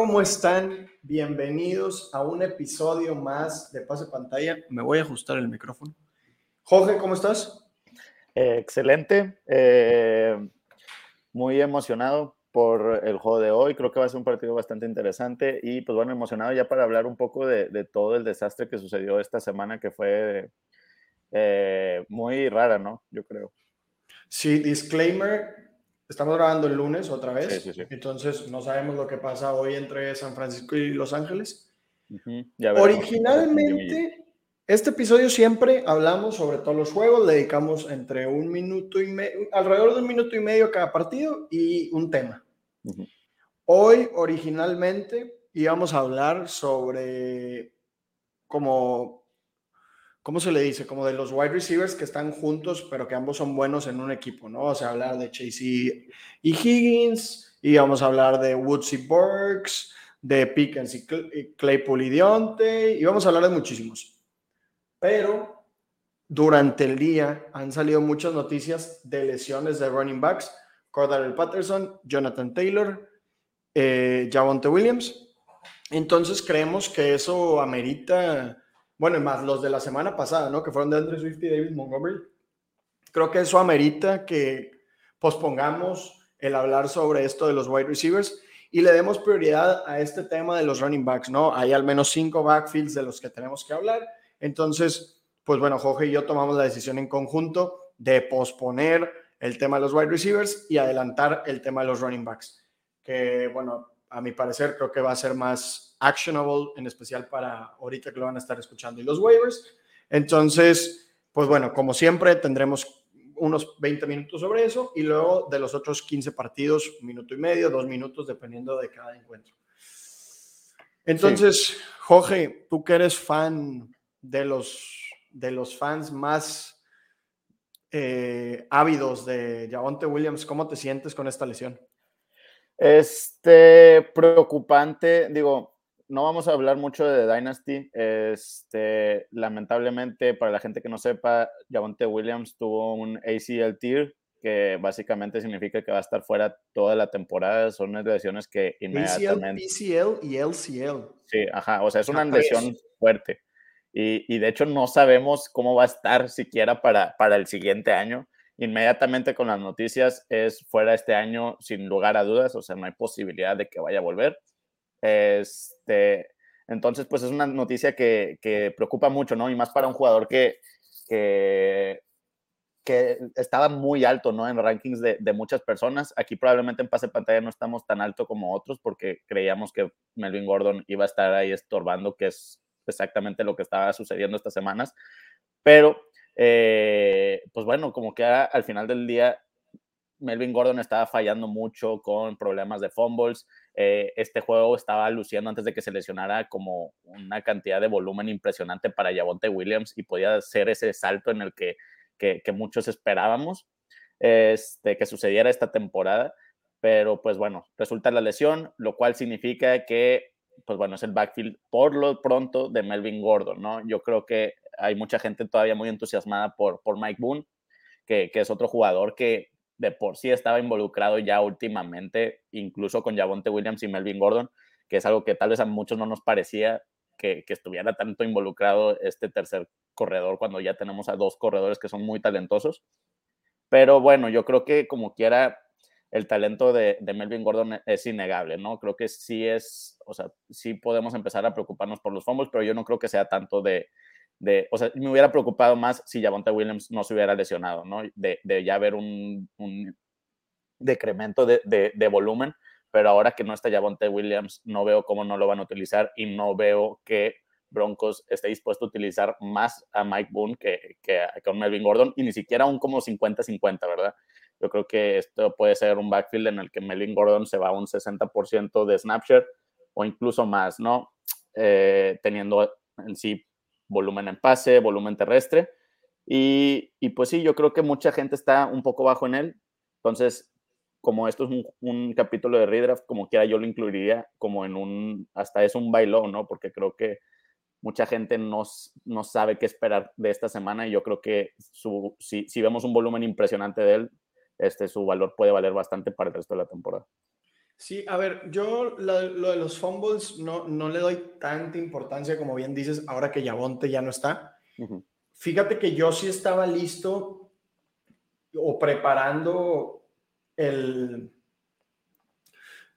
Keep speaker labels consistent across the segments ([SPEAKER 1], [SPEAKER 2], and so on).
[SPEAKER 1] ¿Cómo están? Bienvenidos a un episodio más de Pase Pantalla. Me voy a ajustar el micrófono. Jorge, ¿cómo estás?
[SPEAKER 2] Eh, excelente. Eh, muy emocionado por el juego de hoy. Creo que va a ser un partido bastante interesante y pues bueno, emocionado ya para hablar un poco de, todo el desastre que sucedió esta semana que fue eh, muy rara, ¿no? Yo creo.
[SPEAKER 1] Sí, disclaimer, estamos grabando el lunes otra vez, entonces no sabemos lo que pasa hoy entre San Francisco y Los Ángeles. Originalmente, este episodio siempre hablamos sobre todos los juegos, le dedicamos entre un minuto y medio, alrededor de un minuto y medio cada partido y un tema. Hoy, originalmente, íbamos a hablar sobre como ¿cómo se le dice? Como de los wide receivers que están juntos, pero que ambos son buenos en un equipo, ¿no? O sea, hablar de Chase y Higgins, y vamos a hablar de Woods y Burks, de Pickens y Claypool y Dionte, y vamos a hablar de muchísimos. Pero durante el día han salido muchas noticias de lesiones de running backs, Cordell Patterson, Jonathan Taylor, eh, Javonte Williams. Entonces creemos que eso amerita bueno, más los de la semana pasada, ¿no? Que fueron de Andrew Swift y David Montgomery. Creo que eso amerita que pospongamos el hablar sobre esto de los wide receivers y le demos prioridad a este tema de los running backs, ¿no? Hay al menos cinco backfields de los que tenemos que hablar. Entonces, pues bueno, Jorge y yo tomamos la decisión en conjunto de posponer el tema de los wide receivers y adelantar el tema de los running backs, que bueno, a mi parecer creo que va a ser más actionable, en especial para ahorita que lo van a estar escuchando y los waivers. Entonces, pues bueno, como siempre, tendremos unos 20 minutos sobre eso y luego de los otros 15 partidos, minuto y medio, dos minutos, dependiendo de cada encuentro. Entonces, Jorge, tú que eres fan de los, de los fans más eh, ávidos de Javonte Williams, ¿cómo te sientes con esta lesión?
[SPEAKER 2] Este, preocupante, digo, no vamos a hablar mucho de Dynasty. Este, lamentablemente, para la gente que no sepa, Javonte Williams tuvo un ACL tear, que básicamente significa que va a estar fuera toda la temporada. Son lesiones que
[SPEAKER 1] inmediatamente. ACL, y LCL.
[SPEAKER 2] Sí, ajá. O sea, es una lesión fuerte. Y, de hecho, no sabemos cómo va a estar siquiera para, para el siguiente año. Inmediatamente con las noticias es fuera este año sin lugar a dudas, o sea, no hay posibilidad de que vaya a volver. Este, entonces, pues es una noticia que, preocupa mucho, ¿no? Y más para un jugador que, que, estaba muy alto, ¿no? En rankings de, muchas personas. Aquí probablemente en pase pantalla no estamos tan alto como otros porque creíamos que Melvin Gordon iba a estar ahí estorbando, que es exactamente lo que estaba sucediendo estas semanas. Pero, eh, pues bueno, como que al final del día Melvin Gordon estaba fallando mucho con problemas de fumbles. Eh, este juego estaba luciendo antes de que se lesionara como una cantidad de volumen impresionante para Javonte Williams y podía ser ese salto en el que, muchos esperábamos este, que sucediera esta temporada. Pero pues bueno, resulta la lesión, lo cual significa que pues bueno, es el backfield por lo pronto de Melvin Gordon, ¿no? Yo creo que hay mucha gente todavía muy entusiasmada por, por Mike Boone, que, que es otro jugador que de por sí estaba involucrado ya últimamente, incluso con Javonte Williams y Melvin Gordon, que es algo que tal vez a muchos no nos parecía que, estuviera tanto involucrado este tercer corredor cuando ya tenemos a dos corredores que son muy talentosos. Pero bueno, yo creo que como quiera, el talento de, Melvin Gordon es innegable, ¿no? Creo que sí es, o sea, sí podemos empezar a preocuparnos por los fumbles, pero yo no creo que sea tanto de, o sea, me hubiera preocupado más si Javonte Williams no se hubiera lesionado, ¿no? De, ya ver un, decremento de, volumen, pero ahora que no está Javonte Williams, no veo cómo no lo van a utilizar y no veo que Broncos esté dispuesto a utilizar más a Mike Boone que, que, que a Melvin Gordon y ni siquiera un como 50-50, ¿verdad? Yo creo que esto puede ser un backfield en el que Melvin Gordon se va a un 60% de snapshot o incluso más, ¿no? Eh, teniendo en sí volumen en pase, volumen terrestre. Y, pues sí, yo creo que mucha gente está un poco bajo en él. Entonces, como esto es un, capítulo de redraft, como quiera yo lo incluiría como en un, hasta es un bailón, ¿no? Porque creo que mucha gente no, no sabe qué esperar de esta semana y yo creo que su, si, vemos un volumen impresionante de él, este, su valor puede valer bastante para el resto de la temporada.
[SPEAKER 1] Sí, a ver, yo lo, de los fumbles no, no le doy tanta importancia como bien dices ahora que Yabonte ya no está. Fíjate que yo sí estaba listo o preparando el,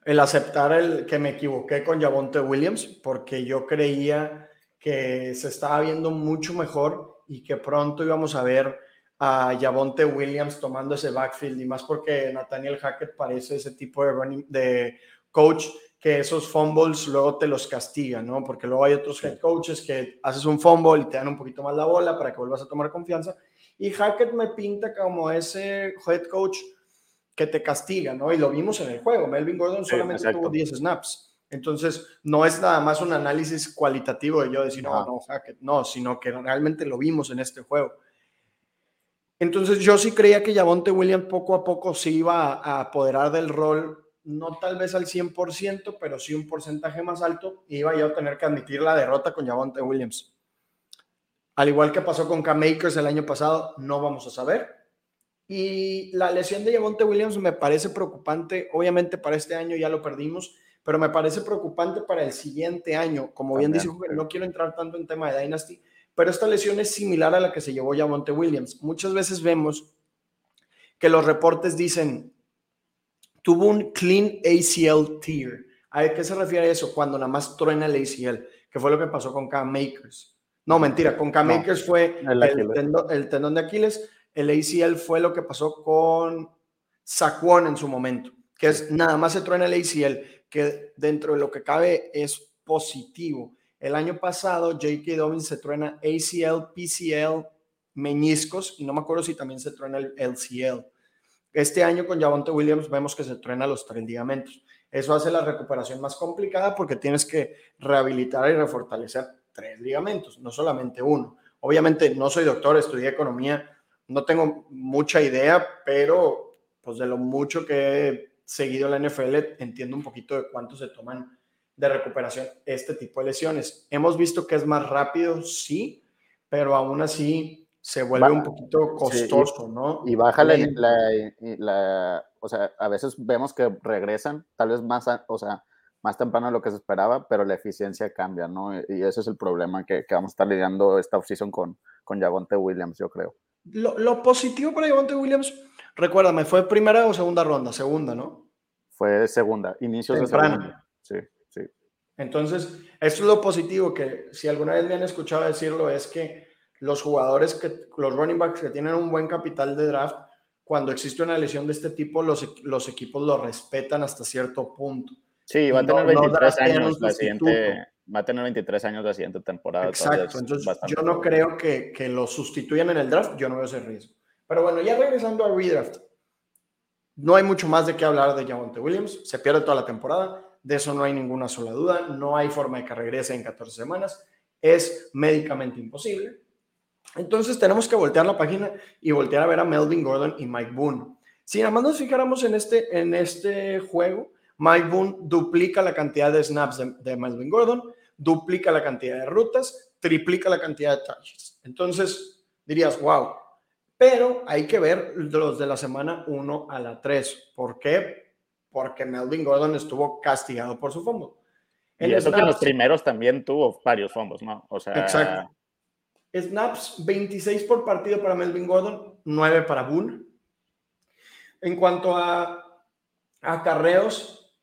[SPEAKER 1] el aceptar el que me equivoqué con Yabonte Williams, porque yo creía que se estaba viendo mucho mejor y que pronto íbamos a ver a Yavonte Williams tomando ese backfield y más porque Nathaniel Hackett parece ese tipo de, running, de coach que esos fumbles luego te los castiga, ¿no? Porque luego hay otros head coaches que haces un fumble y te dan un poquito más la bola para que vuelvas a tomar confianza. Y Hackett me pinta como ese head coach que te castiga, ¿no? Y lo vimos en el juego. Melvin Gordon solamente tuvo 10 snaps. Entonces, no es nada más un análisis cualitativo de yo decir, no, no, Hackett, no, sino que realmente lo vimos en este juego. Entonces yo sí creía que Javonte Williams poco a poco se iba a, apoderar del rol, no tal vez al 100%, pero sí un porcentaje más alto, y iba yo a tener que admitir la derrota con Javonte Williams. Al igual que pasó con Cam Makers el año pasado, no vamos a saber. Y la lesión de Javonte Williams me parece preocupante. Obviamente para este año ya lo perdimos, pero me parece preocupante para el siguiente año. Como bien dice, no quiero entrar tanto en tema de Dynasty, pero esta lesión es similar a la que se llevó ya Monte Williams. Muchas veces vemos que los reportes dicen, tuvo un clean ACL tear. ¿A qué se refiere eso? Cuando nada más truena el ACL, que fue lo que pasó con Cam Makers. No, mentira, con Cam Makers fue el, tendón, de Aquiles, el ACL fue lo que pasó con Saquon en su momento, que es nada más se truena el ACL, que dentro de lo que cabe es positivo. El año pasado, J.K. Dobbins se truena ACL, PCL, meniscos y no me acuerdo si también se truena el LCL. Este año con Javonte Williams vemos que se truena los tres ligamentos. Eso hace la recuperación más complicada porque tienes que rehabilitar y refortalecer tres ligamentos, no solamente uno. Obviamente no soy doctor, estudié economía, no tengo mucha idea, pero pues de lo mucho que he seguido la NFL entiendo un poquito de cuánto se toman de recuperación este tipo de lesiones. Hemos visto que es más rápido, sí, pero aún así se vuelve un poquito costoso, ¿no?
[SPEAKER 2] Y baja la, la, o sea, a veces vemos que regresan, tal vez más, o sea, más temprano de lo que se esperaba, pero la eficiencia cambia, ¿no? Y ese es el problema que, que vamos a estar lidiando esta offseason con, con Javonte Williams, yo creo.
[SPEAKER 1] Lo, lo positivo para Javonte Williams, recuérdame, ¿fue primera o segunda ronda? Segunda, ¿no?
[SPEAKER 2] Fue segunda, inicios de segunda.
[SPEAKER 1] Entonces, eso es lo positivo, que si alguna vez me han escuchado decirlo, es que los jugadores, que los running backs que tienen un buen capital de draft, cuando existe una lesión de este tipo, los, los equipos lo respetan hasta cierto punto.
[SPEAKER 2] Sí, va a tener 23 años la siguiente, va a tener 23 años la siguiente temporada.
[SPEAKER 1] Exacto, entonces yo no creo que, que lo sustituyan en el draft, yo no veo ese riesgo. Pero bueno, ya regresando al redraft, no hay mucho más de qué hablar de Javonte Williams, se pierde toda la temporada, de eso no hay ninguna sola duda, no hay forma de que regrese en 14 semanas, es médicamente imposible. Entonces tenemos que voltear la página y voltear a ver a Melvin Gordon y Mike Boone. Si nada más nos fijáramos en este, en este juego, Mike Boone duplica la cantidad de snaps de, Melvin Gordon, duplica la cantidad de rutas, triplica la cantidad de touches. Entonces dirías, wow, pero hay que ver los de la semana 1 a la 3. ¿Por qué? Porque Melvin Gordon estuvo castigado por su fumble.
[SPEAKER 2] y eso que en los primeros también tuvo varios fumbles, ¿no? O sea,
[SPEAKER 1] exacto. Snaps 26 por partido para Melvin Gordon, 9 para Boone. En cuanto a acarreos,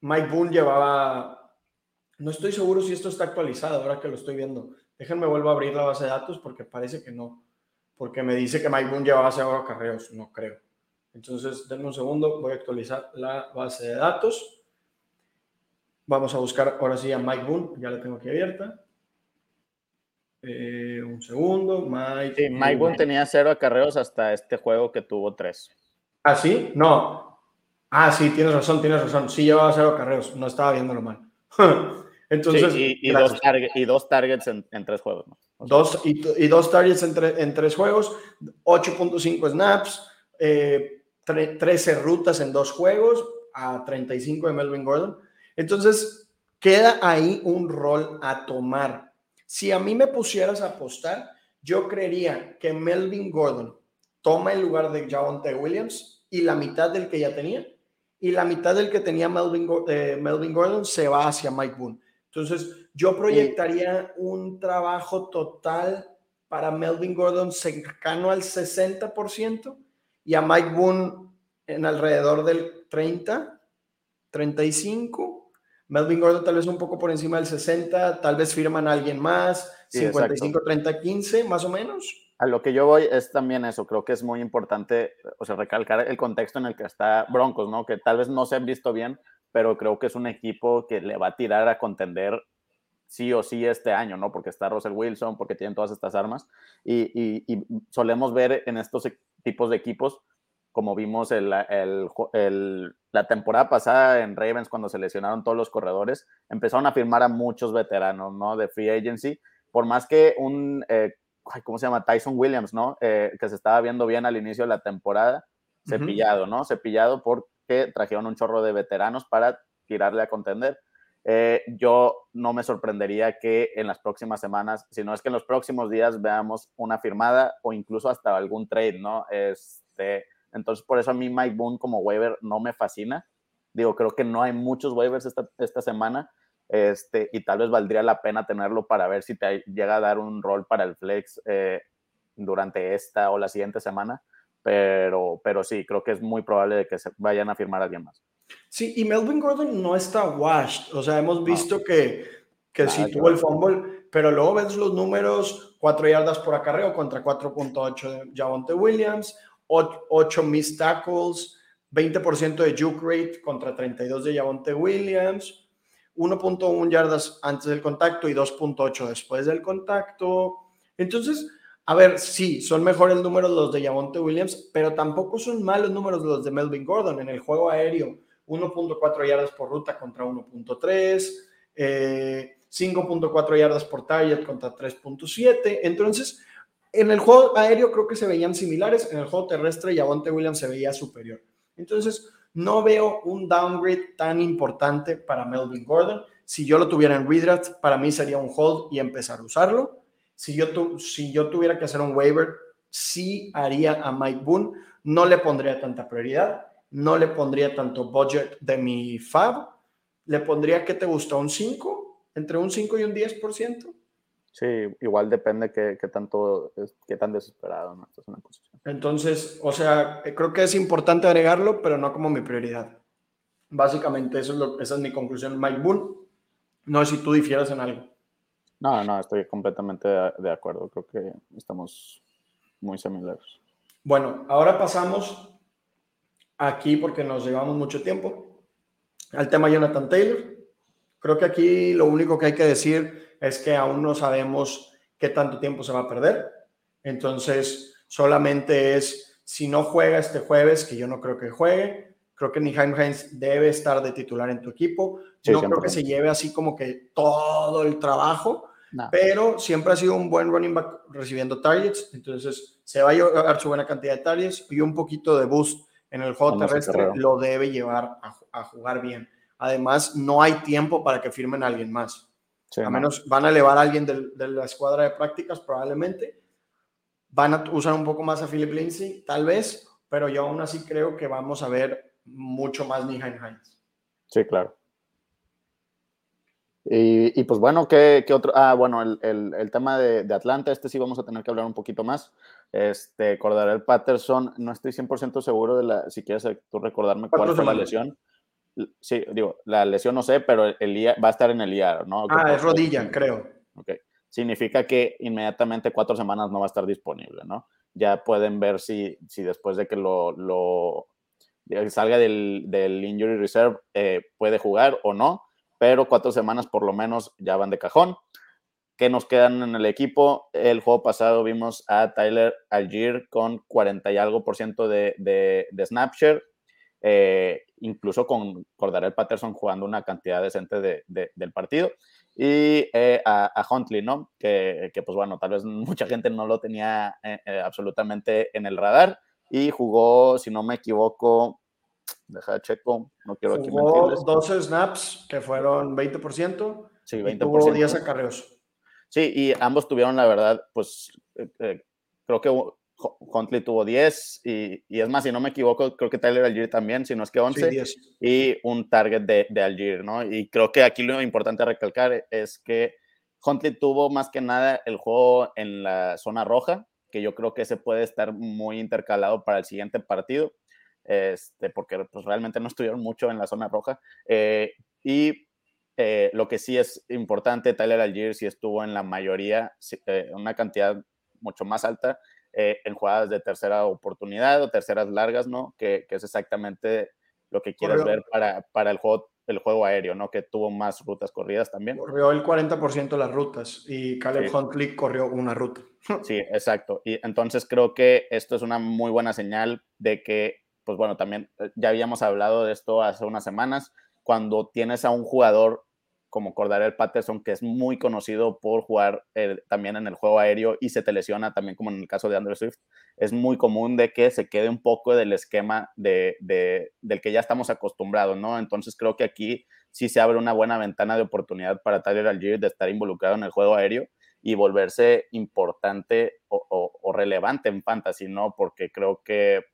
[SPEAKER 1] Mike Boone llevaba, no estoy seguro si esto está actualizado ahora que lo estoy viendo. Déjenme vuelvo a abrir la base de datos porque parece que no, porque me dice que Mike Boone llevaba 0 acarreos, no creo. Entonces, denme un segundo, voy a actualizar la base de datos. Vamos a buscar ahora sí a Mike Boone, ya la tengo aquí abierta. Eh, un segundo, Mike.
[SPEAKER 2] Sí, Mike Boone tenía cero acarreos hasta este juego que tuvo tres.
[SPEAKER 1] ¿Ah, sí? No. Ah, sí, tienes razón, tienes razón. Sí llevaba cero acarreos, no estaba viéndolo mal. Entonces,
[SPEAKER 2] y, dos y, dos targets en, tres juegos.
[SPEAKER 1] dos, y, dos targets en, en tres juegos, 8.5 snaps, eh, 13 rutas en dos juegos a 35 de Melvin Gordon. Entonces, queda ahí un rol a tomar. Si a mí me pusieras a apostar, yo creería que Melvin Gordon toma el lugar de Javonte Williams y la mitad del que ya tenía y la mitad del que tenía Melvin, eh, Melvin Gordon se va hacia Mike Boone. Entonces, yo proyectaría un trabajo total para Melvin Gordon cercano al 60% y a Mike Boone en alrededor del 30, 35. Melvin Gordon tal vez un poco por encima del 60, tal vez firman a alguien más, 55, 30, 15, más o menos.
[SPEAKER 2] A lo que yo voy es también eso, creo que es muy importante, o sea, recalcar el contexto en el que está Broncos, ¿no? Que tal vez no se han visto bien, pero creo que es un equipo que le va a tirar a contender sí o sí este año, ¿no? Porque está Russell Wilson, porque tienen todas estas armas y, solemos ver en estos tipos de equipos, como vimos el, la temporada pasada en Ravens cuando se lesionaron todos los corredores, empezaron a firmar a muchos veteranos, ¿no? De free agency, por más que un, eh, ¿cómo se llama? Tyson Williams, ¿no? Eh, que se estaba viendo bien al inicio de la temporada, cepillado, ¿no? Cepillado porque trajeron un chorro de veteranos para tirarle a contender eh, yo no me sorprendería que en las próximas semanas, si no es que en los próximos días veamos una firmada o incluso hasta algún trade, ¿no? Este, entonces, por eso a mí Mike Boone como waiver no me fascina. Digo, creo que no hay muchos waivers esta, esta semana este, y tal vez valdría la pena tenerlo para ver si te llega a dar un rol para el flex eh, durante esta o la siguiente semana. Pero, pero sí, creo que es muy probable de que se vayan a firmar a alguien más.
[SPEAKER 1] Sí, y Melvin Gordon no está washed. O sea, hemos visto que, que sí tuvo el fumble, pero luego ves los números: 4 yardas por acarreo contra 4.8 de Javonte Williams, 8 missed tackles, 20% de juke rate contra 32 de Javonte Williams, 1.1 yardas antes del contacto y 2.8 después del contacto. Entonces, a ver, sí, son mejores números los de Javonte Williams, pero tampoco son malos números los de Melvin Gordon en el juego aéreo 1.4 yardas por ruta contra 1.3, 5.4 eh, yardas por target contra 3.7. Entonces, en el juego aéreo creo que se veían similares, en el juego terrestre Yavonte Williams se veía superior. Entonces, no veo un downgrade tan importante para Melvin Gordon. Si yo lo tuviera en redraft, para mí sería un hold y empezar a usarlo. Si yo, tu, si yo tuviera que hacer un waiver, sí haría a Mike Boone. No le pondría tanta prioridad no le pondría tanto budget de mi fab, le pondría que te gusta un 5, entre un 5 y un 10%.
[SPEAKER 2] Sí, igual depende qué, tanto, qué tan desesperado, ¿no?
[SPEAKER 1] Entonces, o sea, creo que es importante agregarlo, pero no como mi prioridad. Básicamente, eso es lo, esa es mi conclusión. Mike Boone, no sé si tú difieras en algo.
[SPEAKER 2] No, no, estoy completamente de acuerdo. Creo que estamos muy similares.
[SPEAKER 1] Bueno, ahora pasamos aquí porque nos llevamos mucho tiempo. Al tema Jonathan Taylor. Creo que aquí lo único que hay que decir es que aún no sabemos qué tanto tiempo se va a perder. Entonces, solamente es si no juega este jueves, que yo no creo que juegue. Creo que Niheim Heinz debe estar de titular en tu equipo. no creo que se lleve así como que todo el trabajo, pero siempre ha sido un buen running back recibiendo targets. Entonces, se va a llevar su buena cantidad de targets y un poquito de boost en el juego terrestre lo debe llevar a, jugar bien. Además, no hay tiempo para que firmen a alguien más. a menos van a elevar a alguien de, la escuadra de prácticas, probablemente. Van a usar un poco más a Philip Lindsay, tal vez, pero yo aún así creo que vamos a ver mucho más Nihan Hines.
[SPEAKER 2] Sí, claro. Y, pues bueno, ¿qué, otro? Ah, bueno, el, tema de, Atlanta, este sí vamos a tener que hablar un poquito más. Este, el Patterson, no estoy 100% seguro de la, si quieres tú recordarme cuál fue la lesión. Sí, digo, la lesión no sé, pero el va a estar en el IAR, ¿no?
[SPEAKER 1] Ah, es rodilla, creo.
[SPEAKER 2] Ok. Significa que inmediatamente cuatro semanas no va a estar disponible, ¿no? Ya pueden ver si, si después de que lo, lo salga del, del Injury Reserve eh, puede jugar o no pero cuatro semanas por lo menos ya van de cajón. ¿Qué nos quedan en el equipo? El juego pasado vimos a Tyler Algier con 40 y algo por ciento de, de, de Snapshare, eh, incluso con Cordarel Patterson jugando una cantidad decente de, del partido. Y eh, a, Huntley, ¿no? Que, que, pues bueno, tal vez mucha gente no lo tenía eh, absolutamente en el radar y jugó, si no me equivoco, Deja de checo, no quiero aquí
[SPEAKER 1] mentirles. 12 snaps, que fueron 20%. Sí, 20%. Y tuvo 10 acarreos.
[SPEAKER 2] Sí, y ambos tuvieron, la verdad, pues eh, eh, creo que Huntley tuvo 10 y, y, es más, si no me equivoco, creo que Tyler Algier también, si no es que 11 y un target de, de Algier, ¿no? Y creo que aquí lo importante a recalcar es que Huntley tuvo más que nada el juego en la zona roja, que yo creo que ese puede estar muy intercalado para el siguiente partido, este, porque pues, realmente no estuvieron mucho en la zona roja. Eh, y eh, lo que sí es importante, Tyler Algier sí estuvo en la mayoría, eh, una cantidad mucho más alta en jugadas de tercera oportunidad o terceras largas, ¿no? Que, que es exactamente lo que quieres ver para, para el juego el juego aéreo, ¿no? Que tuvo más rutas corridas también.
[SPEAKER 1] Corrió el 40% de las rutas y Caleb Huntley corrió una ruta.
[SPEAKER 2] Sí, exacto. Y entonces creo que esto es una muy buena señal de que, pues bueno, también eh, ya habíamos hablado de esto hace unas semanas, cuando tienes a un jugador como Cordarel Patterson, que es muy conocido por jugar eh, también en el juego aéreo y se te lesiona también como en el caso de Andrew Swift, es muy común de que se quede un poco del esquema de, del que ya estamos acostumbrados, ¿no? Entonces creo que aquí sí se abre una buena ventana de oportunidad para Tyler Algier de estar involucrado en el juego aéreo y volverse importante o, relevante en fantasy, ¿no? Porque creo que,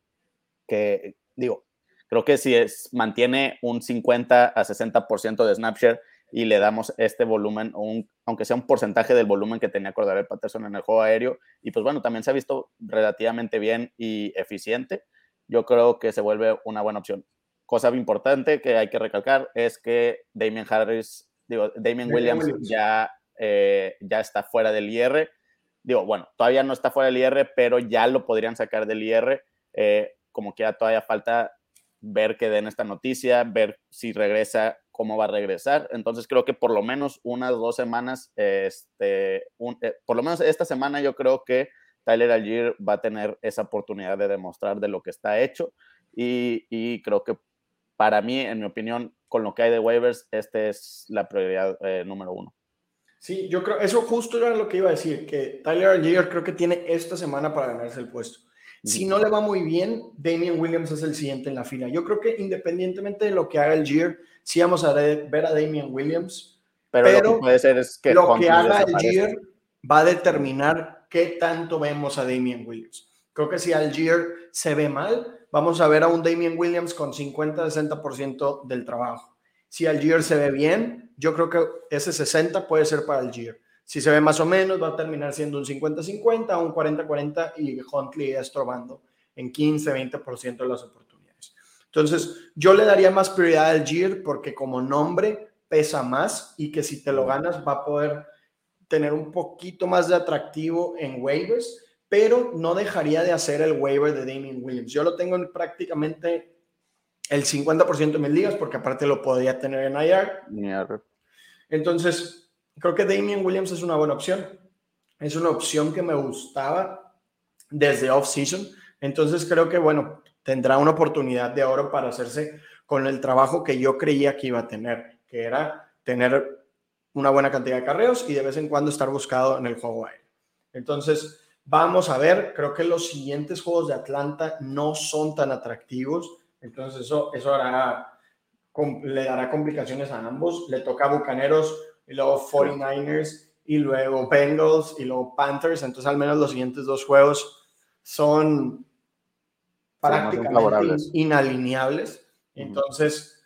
[SPEAKER 2] que digo, creo que si es, mantiene un 50 a 60% de snapshare y le damos este volumen, un, aunque sea un porcentaje del volumen que tenía Cordarel Patterson en el juego aéreo. Y pues bueno, también se ha visto relativamente bien y eficiente. Yo creo que se vuelve una buena opción. Cosa importante que hay que recalcar es que Damien Harris, digo, Damien Williams, ya, eh, ya está fuera del IR. Digo, bueno, todavía no está fuera del IR, pero ya lo podrían sacar del IR. Eh, como quiera, todavía falta ver que den esta noticia, ver si regresa cómo va a regresar. Entonces creo que por lo menos unas dos semanas, este, eh, por lo menos esta semana yo creo que Tyler Algier va a tener esa oportunidad de demostrar de lo que está hecho y, creo que para mí, en mi opinión, con lo que hay de waivers, esta es la prioridad eh, número uno.
[SPEAKER 1] Sí, yo creo, eso justo era lo que iba a decir, que Tyler Algier creo que tiene esta semana para ganarse el puesto. Si no le va muy bien, Damian Williams es el siguiente en la fila. Yo creo que independientemente de lo que haga el Gier, sí vamos a ver a Damian Williams.
[SPEAKER 2] Pero, lo que puede ser es que
[SPEAKER 1] lo que haga el Gier va a determinar qué tanto vemos a Damian Williams. Creo que si Algier se ve mal, vamos a ver a un Damian Williams con 50-60% del trabajo. Si Algier se ve bien, yo creo que ese 60 puede ser para Algier. Si se ve más o menos, va a terminar siendo un 50-50, un 40-40 y Huntley estrobando en 15-20% de las oportunidades. Entonces, yo le daría más prioridad al GIR porque como nombre pesa más y que si te lo ganas va a poder tener un poquito más de atractivo en waivers, pero no dejaría de hacer el waiver de Damien Williams. Yo lo tengo en prácticamente el 50% de mis ligas porque aparte lo podría tener en IR. Entonces, creo que Damien Williams es una buena opción. Es una opción que me gustaba desde off-season. Entonces creo que, bueno, tendrá una oportunidad de oro para hacerse con el trabajo que yo creía que iba a tener, que era tener una buena cantidad de carreos y de vez en cuando estar buscado en el juego aéreo. Entonces, vamos a ver, creo que los siguientes juegos de Atlanta no son tan atractivos, entonces eso, eso hará, le dará complicaciones a ambos. Le toca a Bucaneros y luego 49ers y luego Bengals y luego Panthers. Entonces, al menos los siguientes dos juegos son prácticamente inalineables. Entonces,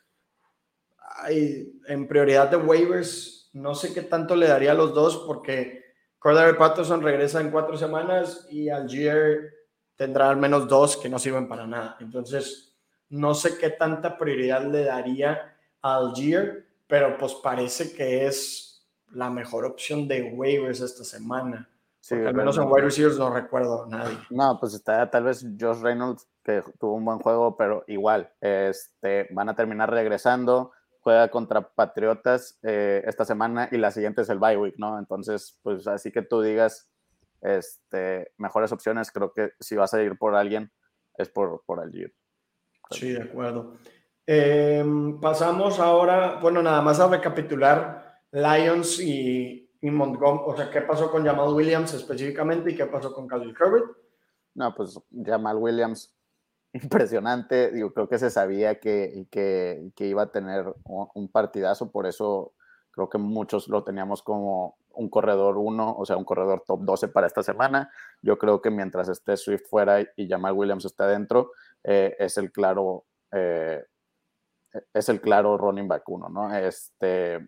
[SPEAKER 1] hay, en prioridad de waivers, no sé qué tanto le daría a los dos porque Cordero Patterson regresa en cuatro semanas y Algier tendrá al menos dos que no sirven para nada. Entonces, no sé qué tanta prioridad le daría a Algier pero pues parece que es la mejor opción de waivers esta semana. Sí, al menos en wide receivers no recuerdo a nadie.
[SPEAKER 2] No, pues está tal vez Josh Reynolds, que tuvo un buen juego, pero igual, este, van a terminar regresando, juega contra Patriotas eh, esta semana y la siguiente es el bye week, ¿no? Entonces, pues así que tú digas, este, mejores opciones, creo que si vas a ir por alguien, es por, por Algier.
[SPEAKER 1] Sí, de acuerdo. Em, pasamos ahora, bueno, nada más a recapitular Lions y, y Montgomery, o sea, qué pasó con Jamal Williams específicamente y qué pasó con Khalil Herbert.
[SPEAKER 2] No, pues Jamal Williams, impresionante, digo, creo que se sabía que, que, iba a tener un partidazo, por eso Creo que muchos lo teníamos como un corredor 1, o sea, un corredor top 12 para esta semana. Yo creo que mientras esté Swift fuera y Jamal Williams esté dentro, eh, es el claro, eh, es el claro running back 1, ¿no? Este,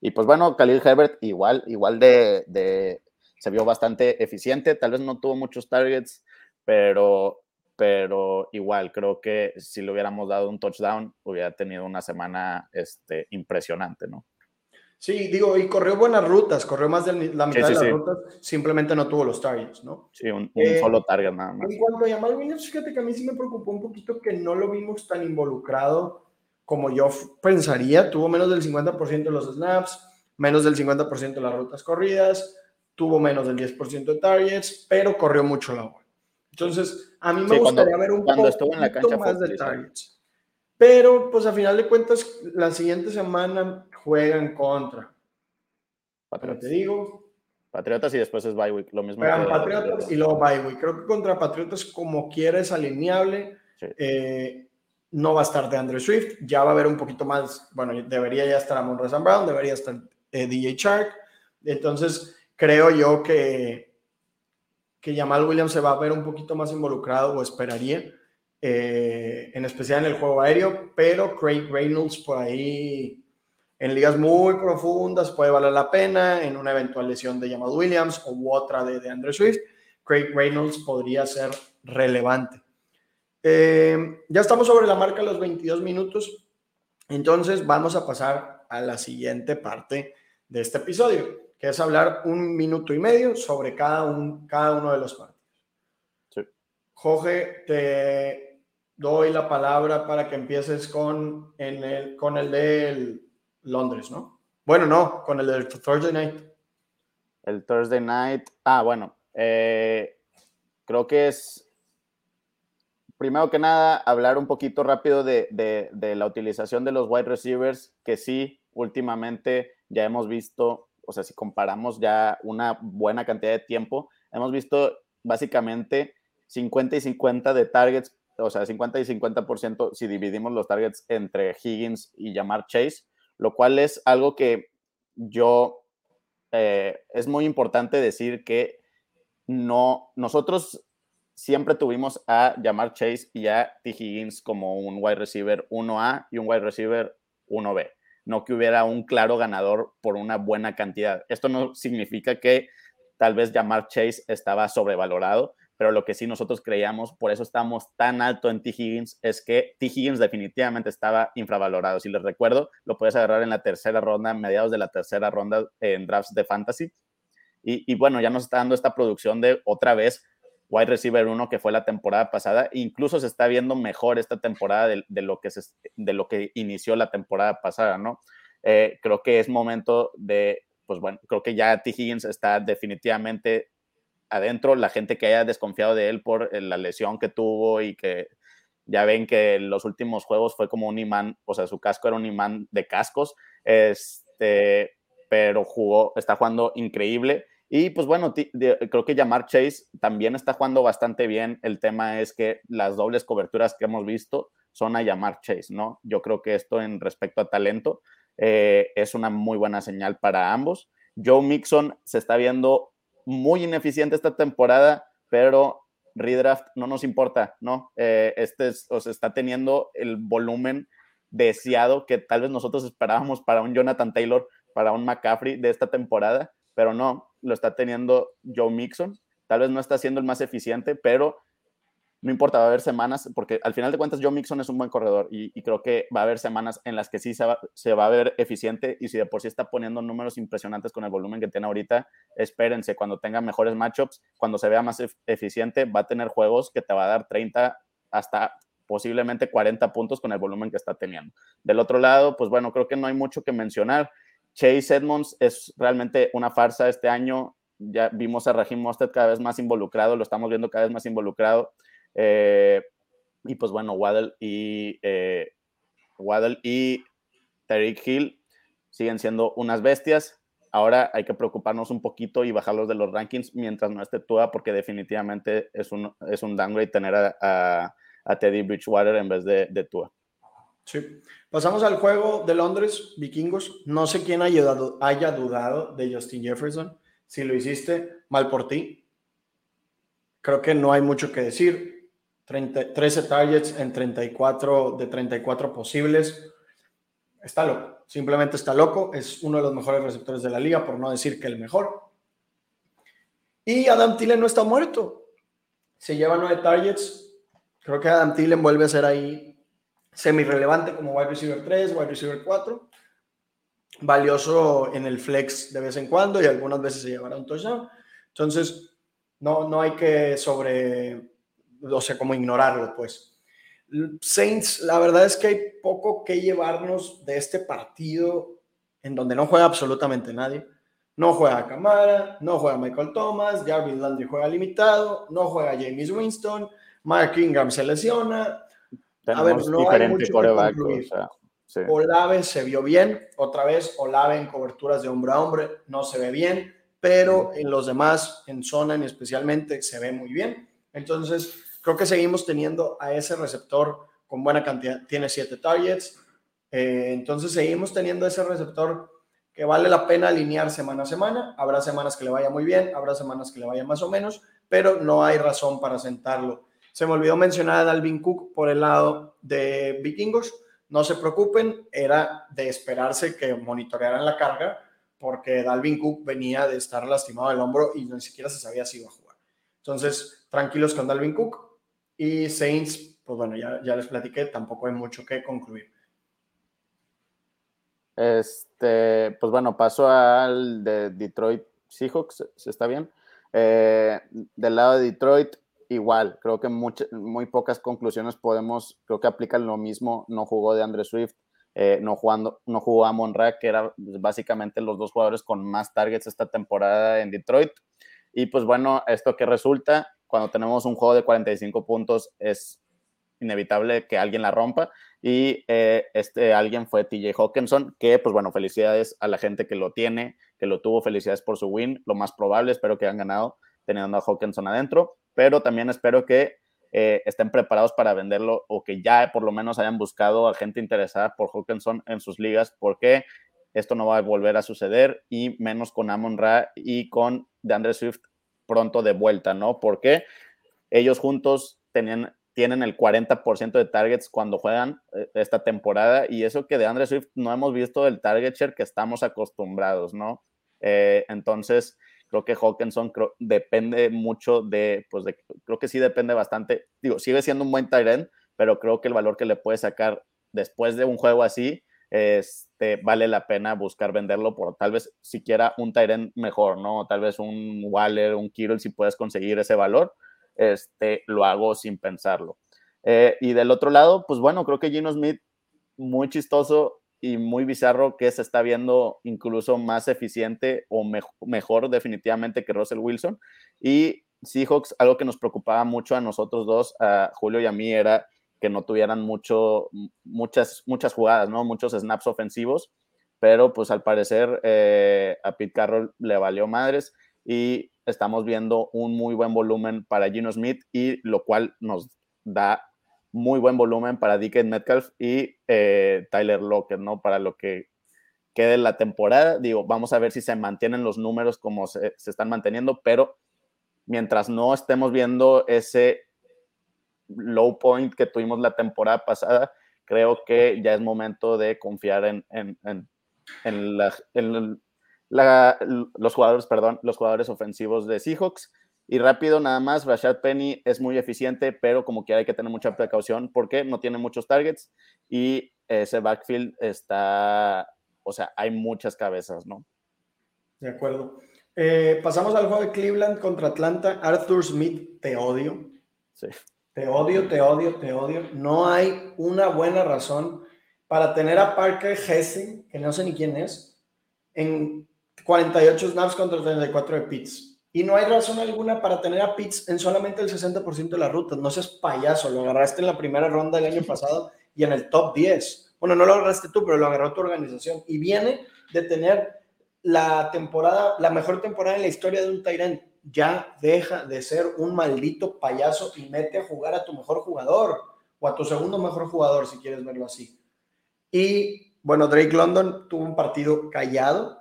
[SPEAKER 2] y pues bueno, Khalil Herbert igual, igual de, de, se vio bastante eficiente, tal vez no tuvo muchos targets, pero, pero igual creo que si le hubiéramos dado un touchdown, hubiera tenido una semana este, impresionante, ¿no?
[SPEAKER 1] Sí, digo, y corrió buenas rutas, corrió más de la mitad de las rutas, simplemente no tuvo los targets, ¿no?
[SPEAKER 2] Sí, un, eh, solo target nada más.
[SPEAKER 1] En cuanto a Jamal Williams, fíjate que a mí sí me preocupó un poquito que no lo vimos tan involucrado como yo pensaría. Tuvo menos del 50% de los snaps, menos del 50% de las rutas corridas, tuvo menos del 10% de targets, pero corrió mucho la bola. Entonces, a mí me gustaría ver un poco en la cancha más de targets. Pero, pues a final de cuentas, la siguiente semana juegan contra. Patriotas. te digo.
[SPEAKER 2] Patriotas y después es bye week, lo mismo.
[SPEAKER 1] Patriotas y luego bye week. Creo que contra Patriotas, como quiera, es alineable. Eh, no va a estar de Andrew Swift. Ya va a haber un poquito más. Bueno, debería ya estar Amon Razan Brown, debería estar eh, DJ Shark. Entonces, creo yo que, que Jamal Williams se va a ver un poquito más involucrado o esperaría eh, en especial en el juego aéreo, pero Craig Reynolds por ahí en ligas muy profundas puede valer la pena, en una eventual lesión de Jamal Williams o otra de, de Andrew Swift, Craig Reynolds podría ser relevante. Eh, ya estamos sobre la marca los 22 minutos, entonces vamos a pasar a la siguiente parte de este episodio, que es hablar un minuto y medio sobre cada, un, cada uno de los partidos. Jorge, te doy la palabra para que empieces con, en el, con el de Londres, ¿no? Bueno, no, con el del Thursday Night.
[SPEAKER 2] El Thursday Night. Ah, bueno. Eh, creo que es, primero que nada, hablar un poquito rápido de, la utilización de los wide receivers, que sí, últimamente ya hemos visto, o sea, si comparamos ya una buena cantidad de tiempo, hemos visto básicamente 50 y 50 de targets o sea, 50 y 50% si dividimos los targets entre Higgins y Jamar Chase, lo cual es algo que yo, eh, es muy importante decir que no, nosotros siempre tuvimos a Jamar Chase y a T. Higgins como un wide receiver 1A y un wide receiver 1B, no que hubiera un claro ganador por una buena cantidad. Esto no significa que tal vez Jamar Chase estaba sobrevalorado, pero lo que sí nosotros creíamos, por eso estamos tan alto en T. Higgins, es que T. Higgins definitivamente estaba infravalorado. Si les recuerdo, lo puedes agarrar en la tercera ronda, mediados de la tercera ronda en drafts de fantasy. Y, bueno, ya nos está dando esta producción de otra vez wide receiver 1 que fue la temporada pasada. Incluso se está viendo mejor esta temporada de, lo, que se, de lo que inició la temporada pasada, ¿no? Eh, creo que es momento de, pues bueno, creo que ya T. Higgins está definitivamente adentro, la gente que haya desconfiado de él por eh, la lesión que tuvo y que ya ven que en los últimos juegos fue como un imán, o sea, su casco era un imán de cascos, este, pero jugó, está jugando increíble. Y pues bueno, creo que Jamar Chase también está jugando bastante bien. El tema es que las dobles coberturas que hemos visto son a Jamar Chase, ¿no? Yo creo que esto en respecto a talento eh, es una muy buena señal para ambos. Joe Mixon se está viendo muy ineficiente esta temporada, pero redraft no nos importa, ¿no? Eh, este es, o sea, está teniendo el volumen deseado que tal vez nosotros esperábamos para un Jonathan Taylor, para un McCaffrey de esta temporada, pero no, lo está teniendo Joe Mixon. Tal vez no está siendo el más eficiente, pero no importa, va a haber semanas, porque al final de cuentas Joe Mixon es un buen corredor y, creo que va a haber semanas en las que sí se va, se va, a ver eficiente y si de por sí está poniendo números impresionantes con el volumen que tiene ahorita, espérense, cuando tenga mejores matchups, cuando se vea más eficiente, va a tener juegos que te va a dar 30 hasta posiblemente 40 puntos con el volumen que está teniendo. Del otro lado, pues bueno, creo que no hay mucho que mencionar. Chase Edmonds es realmente una farsa este año. Ya vimos a Raheem Mostert cada vez más involucrado, lo estamos viendo cada vez más involucrado eh, y pues bueno, Waddle y, eh, Waddle y Tariq Hill siguen siendo unas bestias. Ahora hay que preocuparnos un poquito y bajarlos de los rankings mientras no esté Tua, porque definitivamente es un, es un downgrade tener a, a, Teddy Bridgewater en vez de, de Tua.
[SPEAKER 1] Sí. Pasamos al juego de Londres, vikingos. No sé quién haya, haya dudado de Justin Jefferson. Si lo hiciste, mal por ti. Creo que no hay mucho que decir. 13 targets en 34 de 34 posibles. Está loco. Simplemente está loco. Es uno de los mejores receptores de la liga, por no decir que el mejor. Y Adam Thielen no está muerto. Se lleva nueve targets. Creo que Adam Thielen vuelve a ser ahí semi-relevante como wide receiver 3, wide receiver 4. Valioso en el flex de vez en cuando y algunas veces se llevará un touchdown. Entonces, no, no hay que sobre, o sea, como ignorarlo, pues. Saints, la verdad es que hay poco que llevarnos de este partido en donde no juega absolutamente nadie. No juega Camara, no juega Michael Thomas, Jarvis Landry juega limitado, no juega James Winston, Mark Ingram se lesiona. A ver, no hay mucho que Olave se vio bien, otra vez Olave en coberturas de hombre a hombre no se ve bien, pero en los demás, en zona en especialmente, se ve muy bien. Entonces, creo que seguimos teniendo a ese receptor con buena cantidad, tiene siete targets, eh, entonces seguimos teniendo ese receptor que vale la pena alinear semana a semana. Habrá semanas que le vaya muy bien, habrá semanas que le vaya más o menos, pero no hay razón para sentarlo. Se me olvidó mencionar a Dalvin Cook por el lado de Vikingos. No se preocupen, era de esperarse que monitorearan la carga, porque Dalvin Cook venía de estar lastimado del hombro y ni siquiera se sabía si iba a jugar. Entonces, tranquilos con Dalvin Cook. Y Saints, pues bueno, ya, les platiqué, tampoco hay mucho que concluir.
[SPEAKER 2] Este, pues bueno, paso al de Detroit Seahawks, si está bien. Eh, del lado de Detroit, igual, creo que muy pocas conclusiones podemos, creo que aplican lo mismo. No jugó de Andre Swift, eh, no, jugando, no jugó a Monra, que eran básicamente los dos jugadores con más targets esta temporada en Detroit. Y pues bueno, esto que resulta, cuando tenemos un juego de 45 puntos, es inevitable que alguien la rompa y eh, este alguien fue TJ Hawkinson, que pues bueno, felicidades a la gente que lo tiene, que lo tuvo, felicidades por su win, lo más probable, espero que hayan ganado teniendo a Hawkinson adentro, pero también espero que eh, estén preparados para venderlo o que ya por lo menos hayan buscado a gente interesada por Hawkinson en sus ligas, porque esto no va a volver a suceder y menos con Amon Ra y con DeAndre Swift pronto de vuelta, ¿no? Porque ellos juntos tenían tienen el 40% de targets cuando juegan eh, esta temporada y eso que de Andre Swift no hemos visto el target share que estamos acostumbrados, ¿no? Eh, entonces, creo que Hawkinson depende mucho de, pues de, creo que sí depende bastante, digo, sigue siendo un buen tight end, pero creo que el valor que le puede sacar después de un juego así, este, vale la pena buscar venderlo por tal vez siquiera un end mejor, ¿no? Tal vez un Waller, un Kittle, si puedes conseguir ese valor, este, lo hago sin pensarlo. Eh, y del otro lado, pues bueno, creo que Gino Smith, muy chistoso y muy bizarro, que se está viendo incluso más eficiente o mejor definitivamente que Russell Wilson. Y Seahawks, algo que nos preocupaba mucho a nosotros dos, a Julio y a mí, era que no tuvieran mucho, muchas, muchas jugadas, ¿no? Muchos snaps ofensivos, pero pues al parecer eh, a Pete Carroll le valió madres y estamos viendo un muy buen volumen para Gino Smith y lo cual nos da muy buen volumen para Dickens Metcalf y eh, Tyler Lockett, ¿no? Para lo que quede la temporada. Digo, vamos a ver si se mantienen los números como se, están manteniendo, pero mientras no estemos viendo ese low point que tuvimos la temporada pasada, creo que ya es momento de confiar en, en, en, en, la, los jugadores, perdón, los jugadores ofensivos de Seahawks. Y rápido, nada más, Rashad Penny es muy eficiente, pero como que hay que tener mucha precaución porque no tiene muchos targets y ese backfield está, o sea, hay muchas cabezas, ¿no?
[SPEAKER 1] De acuerdo. Eh, pasamos al juego de Cleveland contra Atlanta. Arthur Smith, te odio. Sí. Te odio, te odio, te odio. No hay una buena razón para tener a Parker Hesse, que no sé ni quién es, en 48 snaps contra 34 de Pitts. Y no hay razón alguna para tener a Pitts en solamente el 60% de la ruta. No seas payaso, lo agarraste en la primera ronda del año pasado y en el top 10. Bueno, no lo agarraste tú, pero lo agarró tu organización. Y viene de tener la temporada, la mejor temporada en la historia de un Tyrant. Ya deja de ser un maldito payaso y mete a jugar a tu mejor jugador o a tu segundo mejor jugador, si quieres verlo así. Y bueno, Drake London tuvo un partido callado,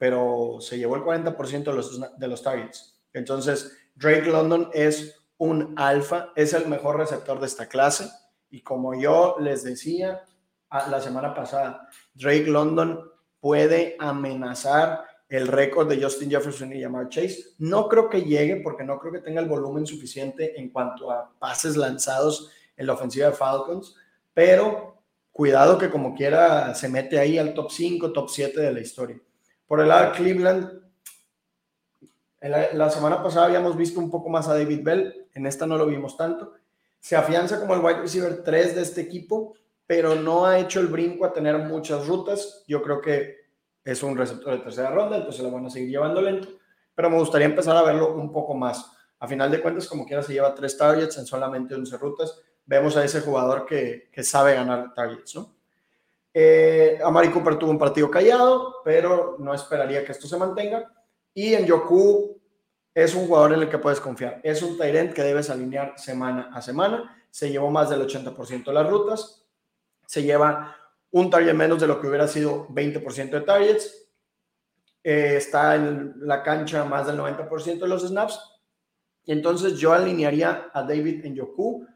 [SPEAKER 1] pero se llevó el 40% de los, de los targets. Entonces, Drake London es un alfa, es el mejor receptor de esta clase. Y como yo les decía la semana pasada, Drake London puede amenazar el récord de Justin Jefferson y Jamar Chase. No creo que llegue porque no creo que tenga el volumen suficiente en cuanto a pases lanzados en la ofensiva de Falcons, pero cuidado que como quiera se mete ahí al top 5, top 7 de la historia. Por el lado de Cleveland, la semana pasada habíamos visto un poco más a David Bell, en esta no lo vimos tanto. Se afianza como el wide receiver 3 de este equipo, pero no ha hecho el brinco a tener muchas rutas. Yo creo que es un receptor de tercera ronda, entonces lo van a seguir llevando lento, pero me gustaría empezar a verlo un poco más. A final de cuentas, como quiera, se lleva tres targets en solamente 11 rutas. Vemos a ese jugador que, que sabe ganar targets, ¿no? Eh, Amari Cooper tuvo un partido callado, pero no esperaría que esto se mantenga. Y en Yoku es un jugador en el que puedes confiar. Es un Tyrant que debes alinear semana a semana. Se llevó más del 80% de las rutas. Se lleva un target menos de lo que hubiera sido 20% de targets. Eh, está en la cancha más del 90% de los snaps. Entonces yo alinearía a David en Yoku